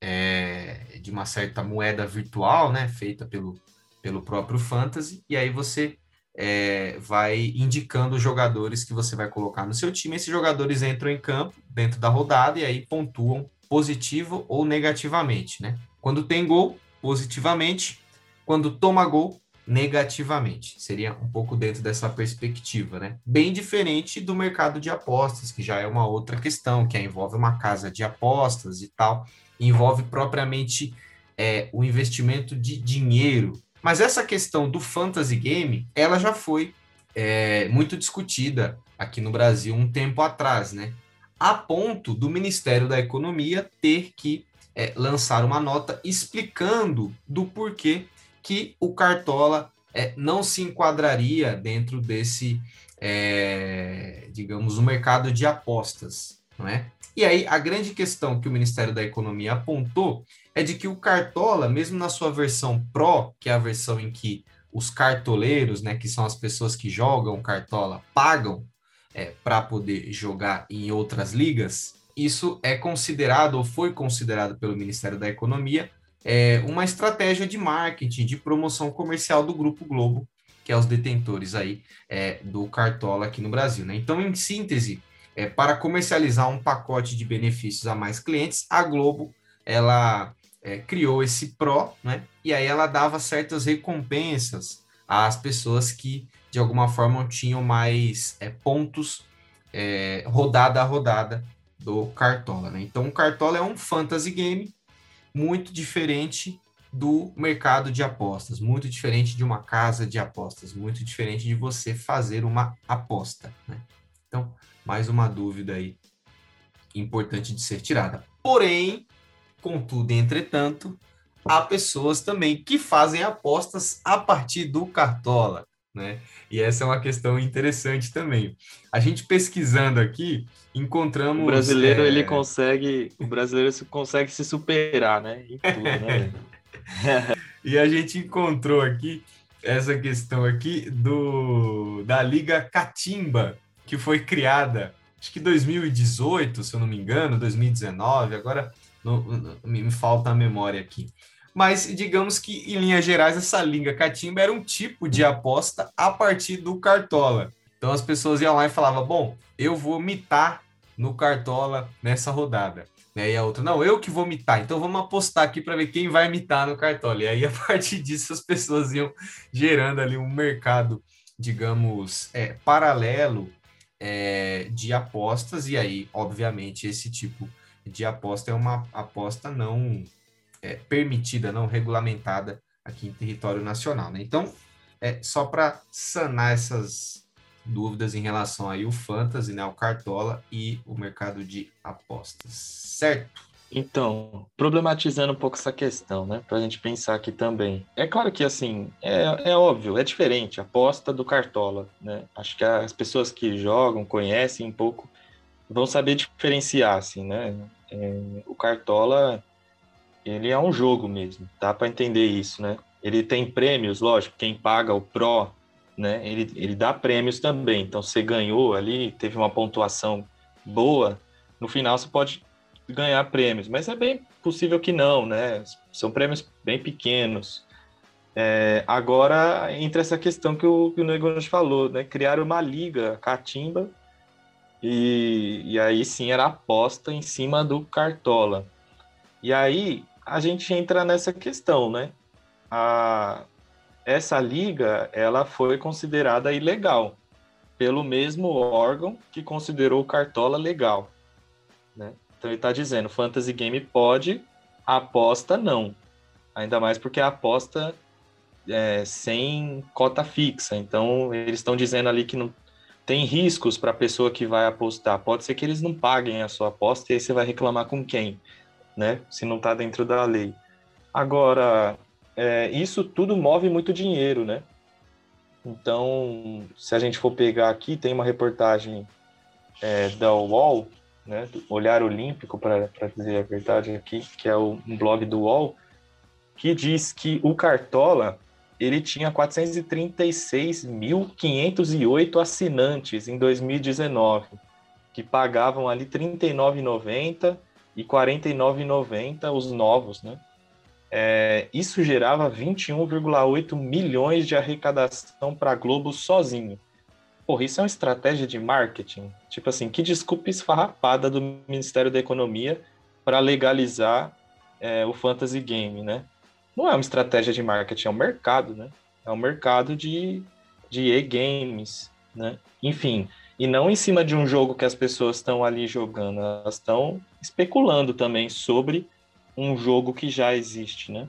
é, de uma certa moeda virtual, né? Feita pelo, pelo próprio Fantasy. E aí você é, vai indicando os jogadores que você vai colocar no seu time. Esses jogadores entram em campo dentro da rodada e aí pontuam positivo ou negativamente, né? Quando tem gol, positivamente. Quando toma gol, negativamente. Seria um pouco dentro dessa perspectiva, né? Bem diferente do mercado de apostas, que já é uma outra questão, que envolve uma casa de apostas e tal, envolve propriamente é, o investimento de dinheiro. Mas essa questão do fantasy game, ela já foi é, muito discutida aqui no Brasil um tempo atrás, né? A ponto do Ministério da Economia ter que é, lançar uma nota explicando do porquê que o Cartola é, não se enquadraria dentro desse, é, digamos, o mercado de apostas, não é? E aí, a grande questão que o Ministério da Economia apontou é de que o Cartola, mesmo na sua versão Pro, que é a versão em que os cartoleiros, né, que são as pessoas que jogam Cartola, pagam é, para poder jogar em outras ligas, isso é considerado ou foi considerado pelo Ministério da Economia é, uma estratégia de marketing, de promoção comercial do Grupo Globo, que é os detentores aí é, do Cartola aqui no Brasil. Né? Então, em síntese, é, para comercializar um pacote de benefícios a mais clientes, a Globo ela é, criou esse Pro, né? E aí ela dava certas recompensas às pessoas que de alguma forma tinham mais é, pontos é, rodada a rodada do Cartola, né? Então o Cartola é um fantasy game muito diferente do mercado de apostas, muito diferente de uma casa de apostas, muito diferente de você fazer uma aposta, né? Então, mais uma dúvida aí importante de ser tirada. Porém, contudo, entretanto, há pessoas também que fazem apostas a partir do Cartola, né? E essa é uma questão interessante também. A gente pesquisando aqui, encontramos. O brasileiro é... ele consegue, o brasileiro consegue se superar, né? Em tudo, né? e a gente encontrou aqui essa questão aqui do da Liga Catimba, que foi criada acho que 2018, se eu não me engano, 2019, agora não, não, me falta a memória aqui. Mas digamos que, em linhas gerais, essa Liga Catimba era um tipo de aposta a partir do Cartola. Então as pessoas iam lá e falavam: Bom, eu vou mitar no Cartola nessa rodada. E a outra, não, eu que vou mitar, então vamos apostar aqui para ver quem vai mitar no Cartola. E aí, a partir disso, as pessoas iam gerando ali um mercado, digamos, é, paralelo é, de apostas, e aí, obviamente, esse tipo de aposta é uma aposta não é, permitida, não regulamentada aqui em território nacional. Né? Então, é só para sanar essas dúvidas em relação aí o fantasy, né, o cartola e o mercado de apostas, certo? Então, problematizando um pouco essa questão, né, para a gente pensar aqui também. É claro que, assim, é, é óbvio, é diferente, a aposta do Cartola, né? Acho que as pessoas que jogam, conhecem um pouco, vão saber diferenciar, assim, né? É, o Cartola, ele é um jogo mesmo, dá para entender isso, né? Ele tem prêmios, lógico, quem paga o Pro, né, ele, ele dá prêmios também. Então, você ganhou ali, teve uma pontuação boa, no final você pode ganhar prêmios, mas é bem possível que não, né? São prêmios bem pequenos. É, agora entra essa questão que o, que o Negões falou, né? Criar uma liga catimba e, e aí sim era aposta em cima do Cartola. E aí a gente entra nessa questão, né? A, essa liga ela foi considerada ilegal pelo mesmo órgão que considerou o Cartola legal, né? Então ele está dizendo, fantasy game pode, aposta não. Ainda mais porque a aposta é sem cota fixa. Então eles estão dizendo ali que não tem riscos para a pessoa que vai apostar. Pode ser que eles não paguem a sua aposta e aí você vai reclamar com quem, né? Se não está dentro da lei. Agora, é, isso tudo move muito dinheiro, né? Então, se a gente for pegar aqui, tem uma reportagem é, da UOL né, Olhar Olímpico, para dizer a verdade aqui, que é o, um blog do UOL, que diz que o Cartola ele tinha 436.508 assinantes em 2019, que pagavam ali R$ 39,90 e R$ 49,90 os novos, né? É, isso gerava 21,8 milhões de arrecadação para a Globo sozinho. Porra, isso é uma estratégia de marketing. Tipo assim, que desculpa esfarrapada do Ministério da Economia para legalizar é, o fantasy game, né? Não é uma estratégia de marketing, é um mercado, né? É um mercado de, de e-games, né? Enfim, e não em cima de um jogo que as pessoas estão ali jogando, elas estão especulando também sobre um jogo que já existe, né?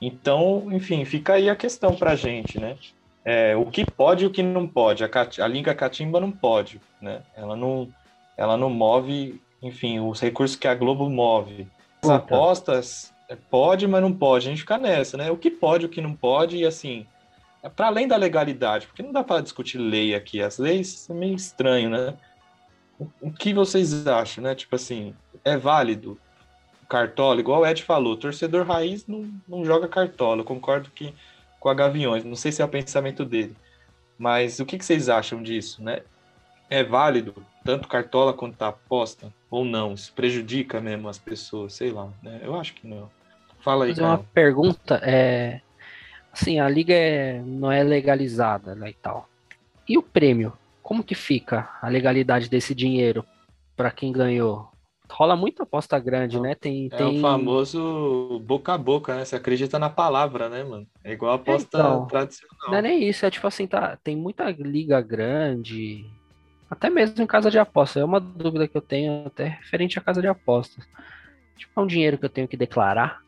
Então, enfim, fica aí a questão para a gente, né? É, o que pode e o que não pode. A, a Liga Catimba não pode, né? Ela não, ela não move, enfim, os recursos que a Globo move. As apostas é, pode, mas não pode. A gente fica nessa, né? O que pode, o que não pode, e assim, é para além da legalidade, porque não dá para discutir lei aqui. As leis são meio estranho, né? O, o que vocês acham, né? Tipo assim, é válido cartola, igual o Ed falou, torcedor raiz não, não joga cartola. Eu concordo que com a Gaviões, não sei se é o pensamento dele. Mas o que, que vocês acham disso, né? É válido tanto cartola quanto a aposta ou não? Isso prejudica mesmo as pessoas, sei lá, né? Eu acho que não. Fala aí, Fazer uma pergunta, é assim, a liga é, não é legalizada né, e tal. E o prêmio? Como que fica a legalidade desse dinheiro para quem ganhou? Rola muita aposta grande, né? Tem, é tem... o famoso boca a boca, né? Você acredita na palavra, né, mano? É igual a aposta então, tradicional. Não é nem isso, é tipo assim, tá, tem muita liga grande, até mesmo em casa de aposta. É uma dúvida que eu tenho até referente à casa de apostas. Tipo, é um dinheiro que eu tenho que declarar.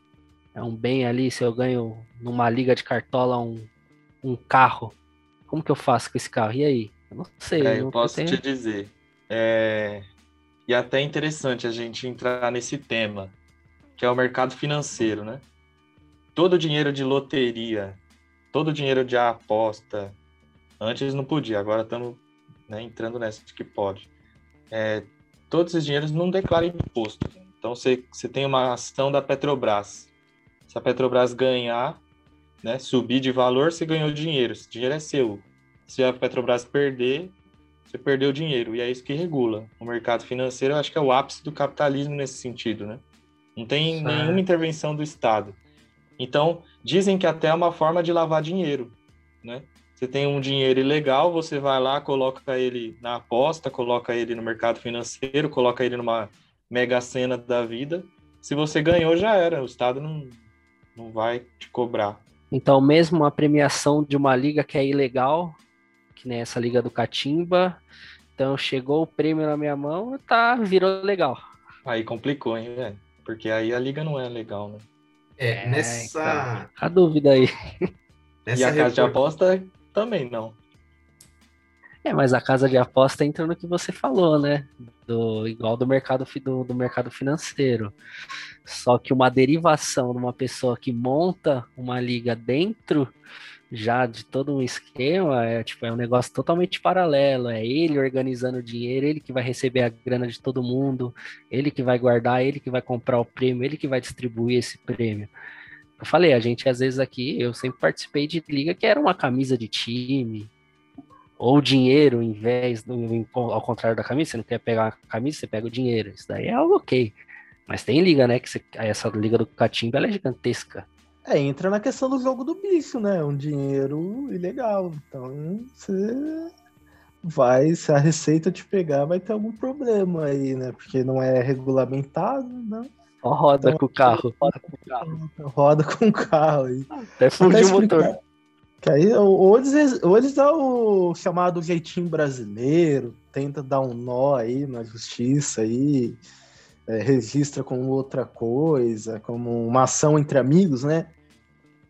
É um bem ali, se eu ganho numa liga de cartola um, um carro, como que eu faço com esse carro? E aí? Eu não sei. É, eu não posso tenho... te dizer. É, e até é interessante a gente entrar nesse tema, que é o mercado financeiro, né? Todo dinheiro de loteria, todo dinheiro de aposta, antes não podia, agora estamos né, entrando nessa que pode. É, todos esses dinheiros não declaram imposto. Então, você, você tem uma ação da Petrobras. Se a Petrobras ganhar, né, subir de valor, você ganhou dinheiro. Esse dinheiro é seu. Se a Petrobras perder, você perdeu dinheiro. E é isso que regula. O mercado financeiro, eu acho que é o ápice do capitalismo nesse sentido, né? Não tem certo. nenhuma intervenção do Estado. Então, dizem que até é uma forma de lavar dinheiro, né? Você tem um dinheiro ilegal, você vai lá, coloca ele na aposta, coloca ele no mercado financeiro, coloca ele numa mega cena da vida. Se você ganhou, já era. O Estado não, não vai te cobrar. Então, mesmo a premiação de uma liga que é ilegal, que nem essa liga do Catimba. Então chegou o prêmio na minha mão, tá, virou legal. Aí complicou, hein, velho? Porque aí a liga não é legal, né? É, nessa. Então, a dúvida aí. Nessa e a report... casa de aposta também não. É, mas a casa de aposta entra no que você falou, né? Do, igual do mercado, do, do mercado financeiro. Só que uma derivação de uma pessoa que monta uma liga dentro já de todo um esquema, é tipo, é um negócio totalmente paralelo, é ele organizando o dinheiro, ele que vai receber a grana de todo mundo, ele que vai guardar, ele que vai comprar o prêmio, ele que vai distribuir esse prêmio. Eu falei, a gente às vezes aqui, eu sempre participei de liga que era uma camisa de time, ou dinheiro em vez do, ao contrário da camisa, você não quer pegar a camisa, você pega o dinheiro. Isso daí é algo ok. Mas tem liga, né? Que você, essa liga do Catimba é gigantesca. É, entra na questão do jogo do bicho, né? Um dinheiro ilegal. Então, você vai, se a receita te pegar, vai ter algum problema aí, né? Porque não é regulamentado, né? Ó, roda então, com o carro. Roda com o carro. Roda com o carro aí. Até fundiu o motor. Que aí, ou eles, ou eles dão o chamado jeitinho brasileiro, tenta dar um nó aí na justiça aí é, registra como outra coisa, como uma ação entre amigos, né?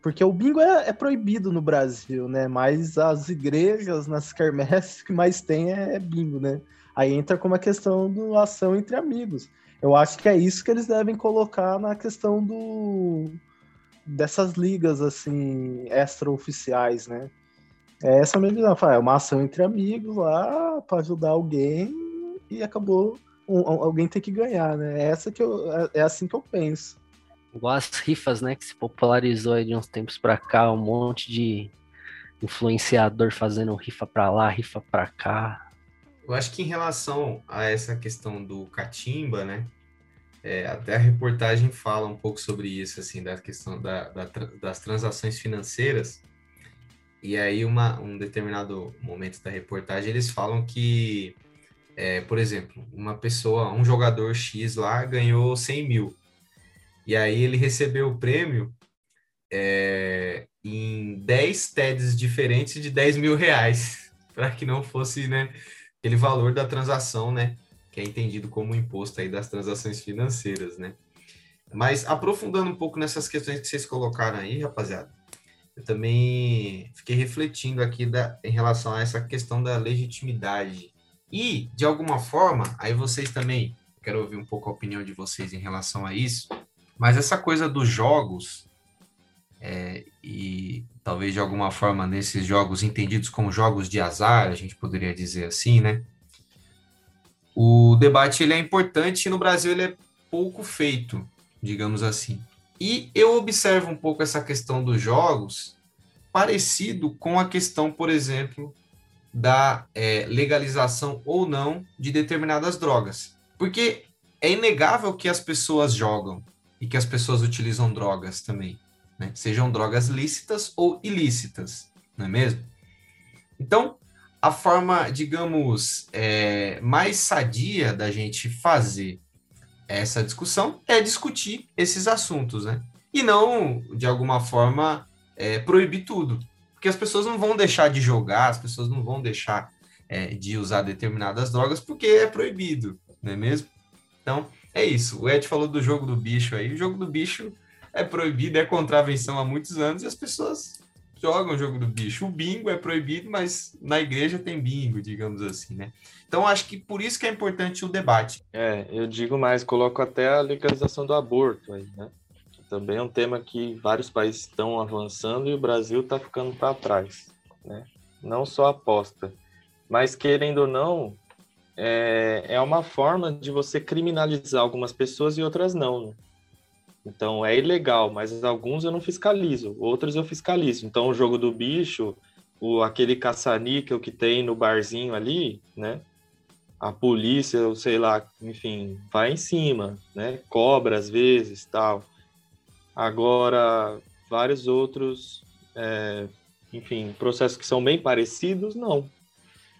Porque o bingo é, é, proibido no Brasil, né? Mas as igrejas, nas quermesses, que mais tem é, é bingo, né? Aí entra como a questão do ação entre amigos. Eu acho que é isso que eles devem colocar na questão do dessas ligas assim extraoficiais, né? É essa mesma é uma ação entre amigos lá para ajudar alguém e acabou um, alguém tem que ganhar, né? É essa que eu, é, é assim que eu penso. Igual as rifas, né? Que se popularizou aí de uns tempos pra cá, um monte de influenciador fazendo rifa pra lá, rifa pra cá. Eu acho que em relação a essa questão do catimba, né? É, até a reportagem fala um pouco sobre isso, assim, da questão da, da, das transações financeiras. E aí, uma, um determinado momento da reportagem, eles falam que é, por exemplo, uma pessoa, um jogador X lá ganhou 100 mil. E aí ele recebeu o prêmio é, em 10 TEDs diferentes de 10 mil reais, para que não fosse né, aquele valor da transação, né? Que é entendido como imposto aí das transações financeiras, né? Mas aprofundando um pouco nessas questões que vocês colocaram aí, rapaziada, eu também fiquei refletindo aqui da, em relação a essa questão da legitimidade. E, de alguma forma, aí vocês também, quero ouvir um pouco a opinião de vocês em relação a isso, mas essa coisa dos jogos, é, e talvez de alguma forma nesses jogos entendidos como jogos de azar, a gente poderia dizer assim, né? O debate ele é importante e no Brasil ele é pouco feito, digamos assim. E eu observo um pouco essa questão dos jogos parecido com a questão, por exemplo, da é, legalização ou não de determinadas drogas. Porque é inegável que as pessoas jogam e que as pessoas utilizam drogas também, né? sejam drogas lícitas ou ilícitas, não é mesmo? Então, a forma, digamos, é, mais sadia da gente fazer essa discussão é discutir esses assuntos, né? E não, de alguma forma, é, proibir tudo. Porque as pessoas não vão deixar de jogar, as pessoas não vão deixar é, de usar determinadas drogas porque é proibido, não é mesmo? Então, é isso. O Ed falou do jogo do bicho aí. O jogo do bicho é proibido, é contravenção há muitos anos e as pessoas jogam o jogo do bicho. O bingo é proibido, mas na igreja tem bingo, digamos assim, né? Então acho que por isso que é importante o debate. É, eu digo mais, coloco até a legalização do aborto aí, né? Também é um tema que vários países estão avançando e o Brasil está ficando para trás, né? Não só aposta, mas querendo ou não, é, é uma forma de você criminalizar algumas pessoas e outras não, né? Então é ilegal, mas alguns eu não fiscalizo, outros eu fiscalizo. Então o jogo do bicho, o aquele caça-níquel que tem no barzinho ali, né? A polícia, sei lá, enfim, vai em cima, né? Cobra às vezes, tal. Agora vários outros, é, enfim, processos que são bem parecidos, não,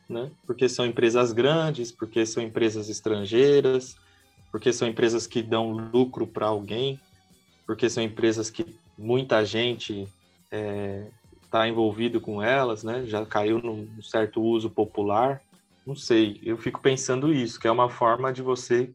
né? Porque são empresas grandes, porque são empresas estrangeiras, porque são empresas que dão lucro para alguém, porque são empresas que muita gente está é, tá envolvido com elas, né? Já caiu num certo uso popular. Não sei, eu fico pensando isso, que é uma forma de você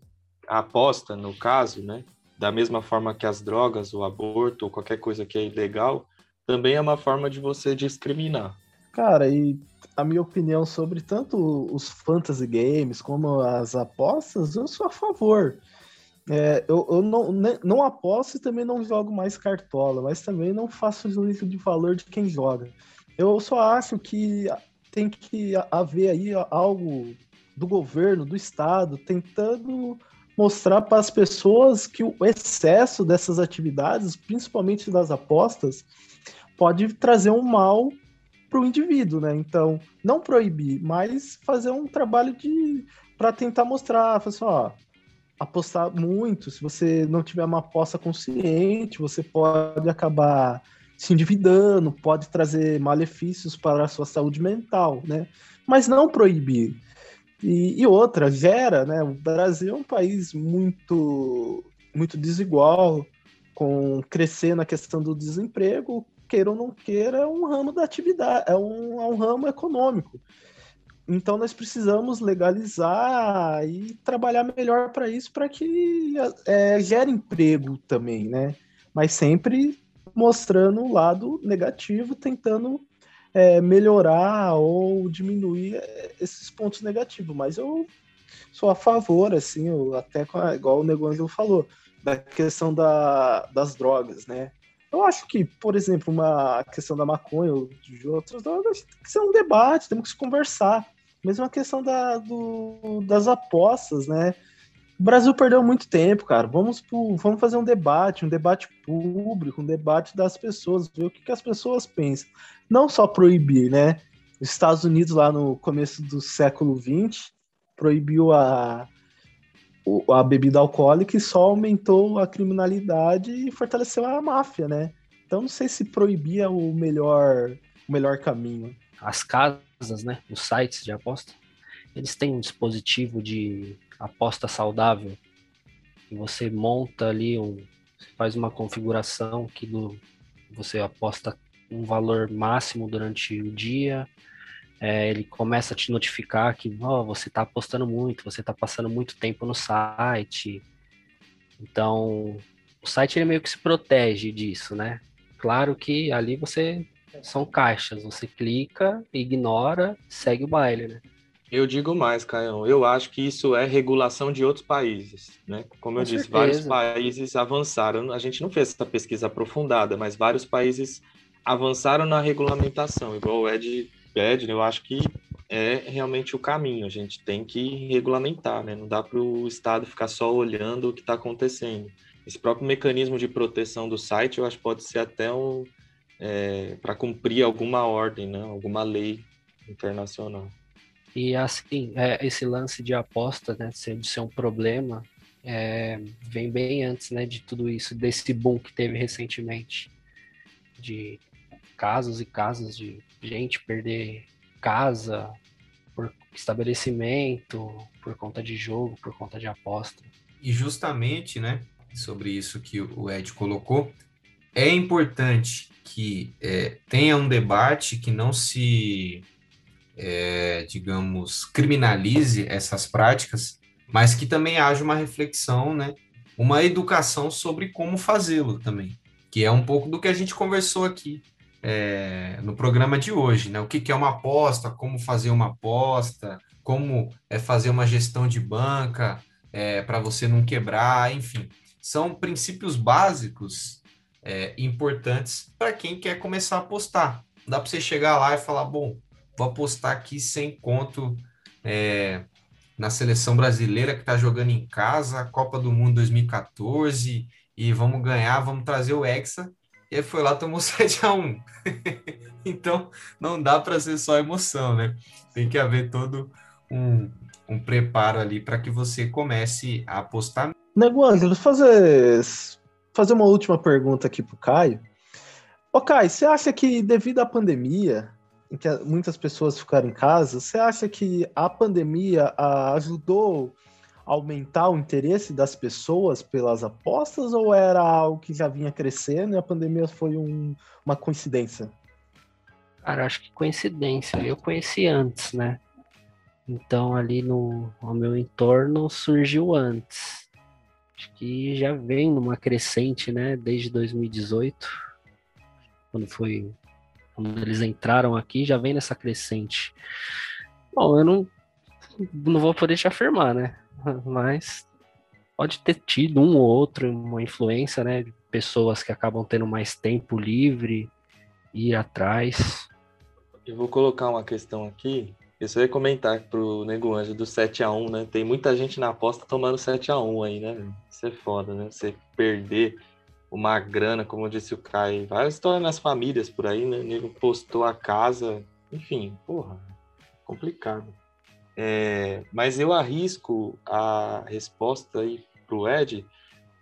aposta, no caso, né? Da mesma forma que as drogas, o aborto, ou qualquer coisa que é ilegal, também é uma forma de você discriminar. Cara, e a minha opinião sobre tanto os fantasy games como as apostas, eu sou a favor. É, eu, eu não, não aposto e também não jogo mais cartola, mas também não faço juízo de valor de quem joga. Eu só acho que tem que haver aí algo do governo, do Estado, tentando mostrar para as pessoas que o excesso dessas atividades, principalmente das apostas, pode trazer um mal para o indivíduo, né? Então, não proibir, mas fazer um trabalho de para tentar mostrar, assim, ó, apostar muito, se você não tiver uma aposta consciente, você pode acabar se endividando, pode trazer malefícios para a sua saúde mental, né? Mas não proibir. E, e outra, gera, né? O Brasil é um país muito, muito desigual, com crescer na questão do desemprego, queira ou não queira, é um ramo da atividade, é um, é um ramo econômico. Então nós precisamos legalizar e trabalhar melhor para isso, para que é, gere emprego também, né? Mas sempre mostrando o lado negativo, tentando é, melhorar ou diminuir é, esses pontos negativos. Mas eu sou a favor, assim, eu, até igual o Negócio falou, da questão da, das drogas, né? Eu acho que, por exemplo, uma questão da maconha ou de outras drogas, tem que ser um debate, temos que conversar. Mesmo a questão da, do, das apostas, né? O Brasil perdeu muito tempo, cara. Vamos, vamos fazer um debate, um debate público, um debate das pessoas, ver o que, que as pessoas pensam. Não só proibir, né? Os Estados Unidos, lá no começo do século XX, proibiu a, a bebida alcoólica e só aumentou a criminalidade e fortaleceu a máfia, né? Então não sei se proibia o melhor, o melhor caminho. As casas, né, os sites de aposta, eles têm um dispositivo de aposta saudável e você monta ali um, faz uma configuração que do, você aposta um valor máximo durante o dia, é, ele começa a te notificar que oh, você está apostando muito, você está passando muito tempo no site. Então, o site ele meio que se protege disso, né? Claro que ali você são caixas, você clica, ignora, segue o baile, né? Eu digo mais, Caião. Eu acho que isso é regulação de outros países, né? Como eu Com disse, certeza. vários países avançaram. A gente não fez essa pesquisa aprofundada, mas vários países avançaram na regulamentação. Igual o Ed pede, eu acho que é realmente o caminho. A gente tem que regulamentar, né? Não dá para o Estado ficar só olhando o que está acontecendo. Esse próprio mecanismo de proteção do site, eu acho que pode ser até um, para cumprir alguma ordem, né? Alguma lei internacional. E assim, é, esse lance de aposta, né, ser, de ser um problema, é, vem bem antes, né, de tudo isso, desse boom que teve recentemente, de casos e casos de gente perder casa por estabelecimento, por conta de jogo, por conta de aposta. E justamente, né, sobre isso que o Ed colocou, é importante que é, tenha um debate que não se, é, digamos, criminalize essas práticas, mas que também haja uma reflexão, né, uma educação sobre como fazê-lo também, que é um pouco do que a gente conversou aqui é, no programa de hoje, né? O que, que é uma aposta, como fazer uma aposta, como é fazer uma gestão de banca é, para você não quebrar, enfim, são princípios básicos é, importantes para quem quer começar a apostar. Não dá para você chegar lá e falar, bom, vou apostar aqui sem conto é, na seleção brasileira que está jogando em casa, Copa do Mundo 2014, e vamos ganhar, vamos trazer o Hexa. E aí foi lá, tomou 7 a 1 Então, não dá para ser só emoção, né? Tem que haver todo um, um preparo ali para que você comece a apostar. Nego Ângelo, fazer, fazer uma última pergunta aqui pro Caio. Ô, Caio, você acha que devido à pandemia, em que muitas pessoas ficaram em casa, você acha que a pandemia a, ajudou a aumentar o interesse das pessoas pelas apostas ou era algo que já vinha crescendo e a pandemia foi um, uma coincidência? Cara, acho que coincidência. Eu conheci antes, né? Então ali no, no meu entorno surgiu antes. Acho que já vem numa crescente, né? Desde 2018, quando foi quando eles entraram aqui, já vem nessa crescente. Bom, eu não não vou poder te afirmar, né? Mas pode ter tido um ou outro, uma influência, né? De pessoas que acabam tendo mais tempo livre, ir atrás. Eu vou colocar uma questão aqui. Eu só ia comentar pro Nego Anjo do 7x1, né? Tem muita gente na aposta tomando 7x1 aí, né? Isso é foda, né? Você perder uma grana, como disse o Caio, várias histórias nas famílias por aí, né? O nego postou a casa, enfim, porra, complicado. É, mas eu arrisco a resposta aí pro Ed,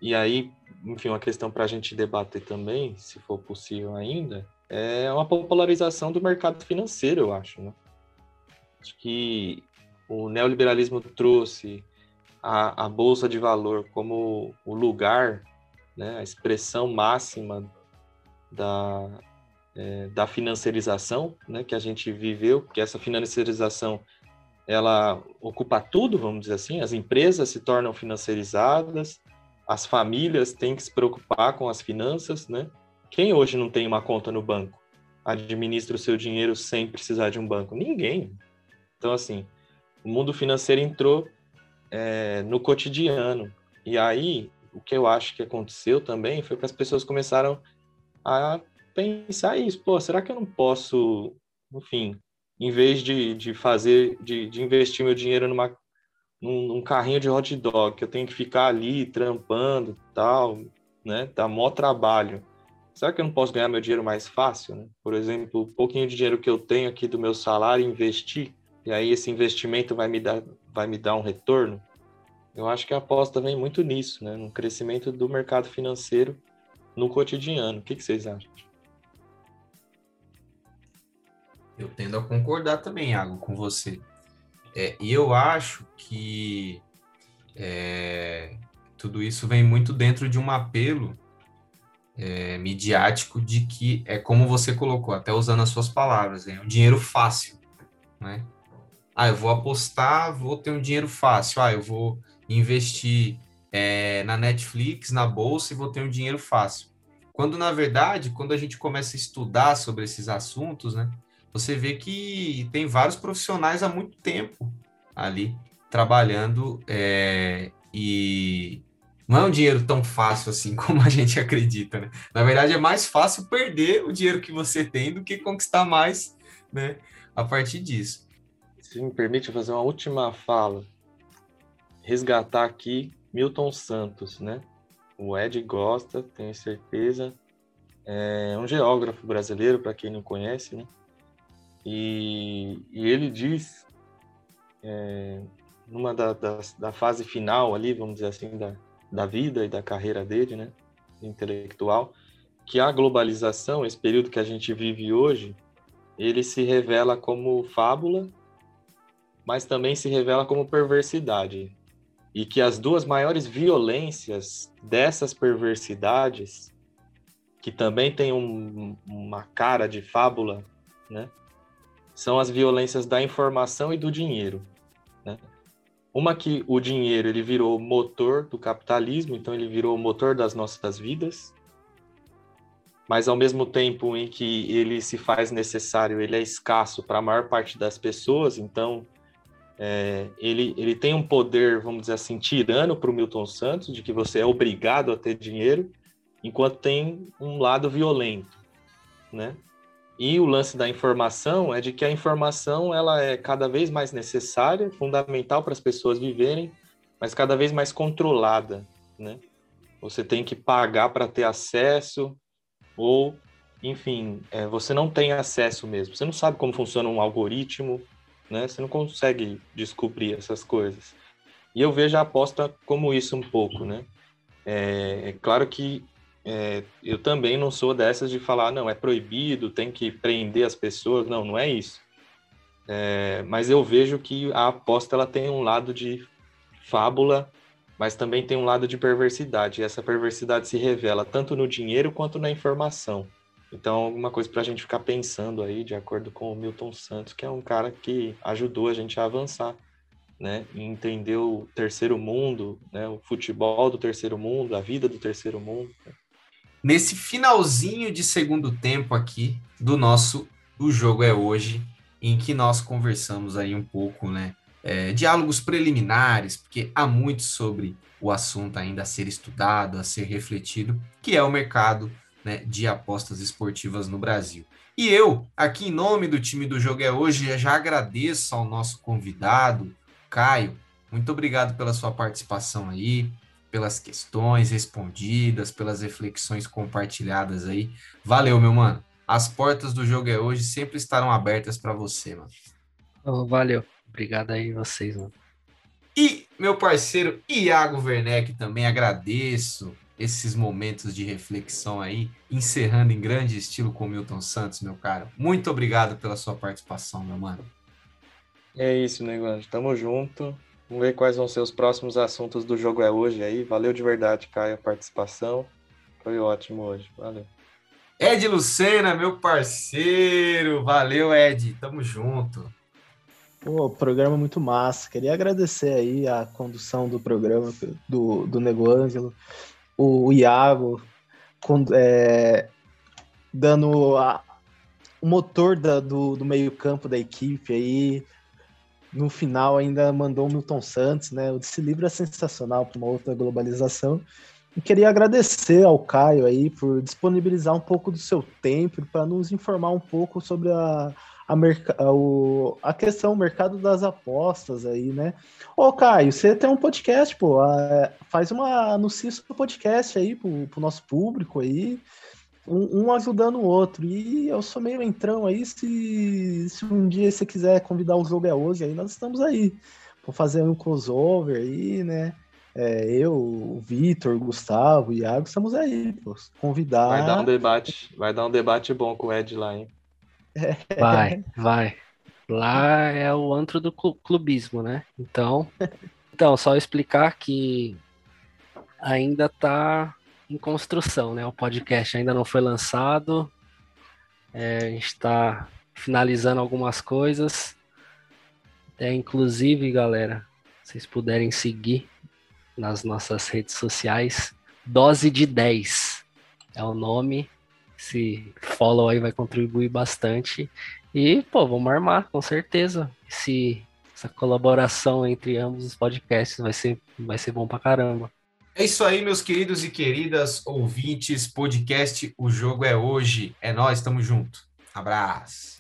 e aí, enfim, uma questão para a gente debater também, se for possível ainda, é uma popularização do mercado financeiro, eu acho, né? Acho que o neoliberalismo trouxe a, a bolsa de valor como o lugar, né, a expressão máxima da, é, da financiarização, né, que a gente viveu, que essa financiarização ela ocupa tudo, vamos dizer assim, as empresas se tornam financiarizadas, as famílias têm que se preocupar com as finanças, né? Quem hoje não tem uma conta no banco? Administra o seu dinheiro sem precisar de um banco? Ninguém. Então, assim, o mundo financeiro entrou é, no cotidiano. E aí, o que eu acho que aconteceu também foi que as pessoas começaram a pensar isso. Pô, será que eu não posso, enfim, em vez de, de fazer, de, de investir meu dinheiro numa, num, num, carrinho de hot dog, que eu tenho que ficar ali trampando tal, né? Dá mó trabalho. Será que eu não posso ganhar meu dinheiro mais fácil, né? Por exemplo, o pouquinho de dinheiro que eu tenho aqui do meu salário, investir, e aí esse investimento vai me dar, vai me dar um retorno? Eu acho que a aposta vem muito nisso, né? No crescimento do mercado financeiro no cotidiano. O que, que vocês acham? Eu tendo a concordar também, Iago, com você. É, e eu acho que é, tudo isso vem muito dentro de um apelo é, midiático de que é como você colocou, até usando as suas palavras, é um dinheiro fácil, né? Ah, eu vou apostar, vou ter um dinheiro fácil. Ah, eu vou investir é, na Netflix, na bolsa e vou ter um dinheiro fácil. Quando, na verdade, quando a gente começa a estudar sobre esses assuntos, né, você vê que tem vários profissionais há muito tempo ali trabalhando é, e não é um dinheiro tão fácil assim como a gente acredita, né? Na verdade, é mais fácil perder o dinheiro que você tem do que conquistar mais, né? A partir disso. Se me permite fazer uma última fala, resgatar aqui Milton Santos, né? O Ed gosta, tenho certeza. É um geógrafo brasileiro, para quem não conhece, né? E, e ele diz, é, numa da, da, da, fase final ali, vamos dizer assim, da, da vida e da carreira dele, né? Intelectual, que a globalização, esse período que a gente vive hoje, ele se revela como fábula, mas também se revela como perversidade e que as duas maiores violências dessas perversidades, que também tem um, uma cara de fábula, né, são as violências da informação e do dinheiro. Né? Uma que o dinheiro ele virou motor do capitalismo, então ele virou o motor das nossas vidas, mas ao mesmo tempo em que ele se faz necessário, ele é escasso para a maior parte das pessoas, então é, ele, ele tem um poder, vamos dizer assim, tirano para o Milton Santos, de que você é obrigado a ter dinheiro, enquanto tem um lado violento, né? E o lance da informação é de que a informação ela é cada vez mais necessária, fundamental para as pessoas viverem, mas cada vez mais controlada, né? Você tem que pagar para ter acesso, ou, enfim, é, você não tem acesso mesmo. Você não sabe como funciona um algoritmo, né? Você não consegue descobrir essas coisas. E eu vejo a aposta como isso um pouco, né? É, é claro que é, eu também não sou dessas de falar, não, é proibido, tem que prender as pessoas. Não, não é isso. É, mas eu vejo que a aposta ela tem um lado de fábula, mas também tem um lado de perversidade. E essa perversidade se revela tanto no dinheiro quanto na informação. Então, alguma coisa para a gente ficar pensando aí, de acordo com o Milton Santos, que é um cara que ajudou a gente a avançar, né? E entender o terceiro mundo, né? O futebol do terceiro mundo, a vida do terceiro mundo. Nesse finalzinho de segundo tempo aqui do nosso O Jogo é Hoje, em que nós conversamos aí um pouco, né? É, diálogos preliminares, porque há muito sobre o assunto ainda a ser estudado, a ser refletido, que é o mercado né, de apostas esportivas no Brasil. E eu, aqui em nome do time do Jogo é Hoje, já agradeço ao nosso convidado, Caio. Muito obrigado pela sua participação aí, pelas questões respondidas, pelas reflexões compartilhadas aí. Valeu, meu mano. As portas do Jogo é Hoje sempre estarão abertas para você, mano. Oh, valeu. Obrigado aí vocês, mano. E meu parceiro Iago Werneck também agradeço esses momentos de reflexão aí, encerrando em grande estilo com o Milton Santos, meu cara. Muito obrigado pela sua participação, meu mano. É isso, Negante. Tamo junto. Vamos ver quais vão ser os próximos assuntos do jogo é hoje aí. Valeu de verdade, Caio, a participação. Foi ótimo hoje. Valeu. Ed Lucena, meu parceiro. Valeu, Ed. Tamo junto. Pô, programa muito massa. Queria agradecer aí a condução do programa do, do Nego Ângelo o, Iago com, é, dando a, o motor da, do, do meio-campo da equipe aí. No final ainda mandou o Milton Santos, né? Esse livro é sensacional para uma outra globalização. E queria agradecer ao Caio aí por disponibilizar um pouco do seu tempo para nos informar um pouco sobre a, a, o... a questão, o mercado das apostas aí, né? Ô, Caio, você tem um podcast, pô, faz uma anúncio pro podcast aí pro, pro nosso público aí, um, um, ajudando o outro. E eu sou meio entrão aí, se, se um dia você quiser convidar o jogo é hoje, aí nós estamos aí. Vou fazer um crossover aí, né? É, eu, o Vitor, o Gustavo, o Iago, estamos aí, pô. Convidar. Vai dar um debate, vai dar um debate bom com o Ed lá, hein? Vai, vai. Lá é o antro do clubismo, né? Então, então só explicar que ainda está em construção, né? O podcast ainda não foi lançado. É, a gente está finalizando algumas coisas. É, inclusive, galera, vocês puderem seguir nas nossas redes sociais. Dose de 10 é o nome. Esse follow aí vai contribuir bastante. E, pô, vamos armar, com certeza. Esse, essa colaboração entre ambos os podcasts vai ser, vai ser bom pra caramba. É isso aí, meus queridos e queridas ouvintes. Podcast O Jogo é Hoje. É nós, tamo junto. Abraço.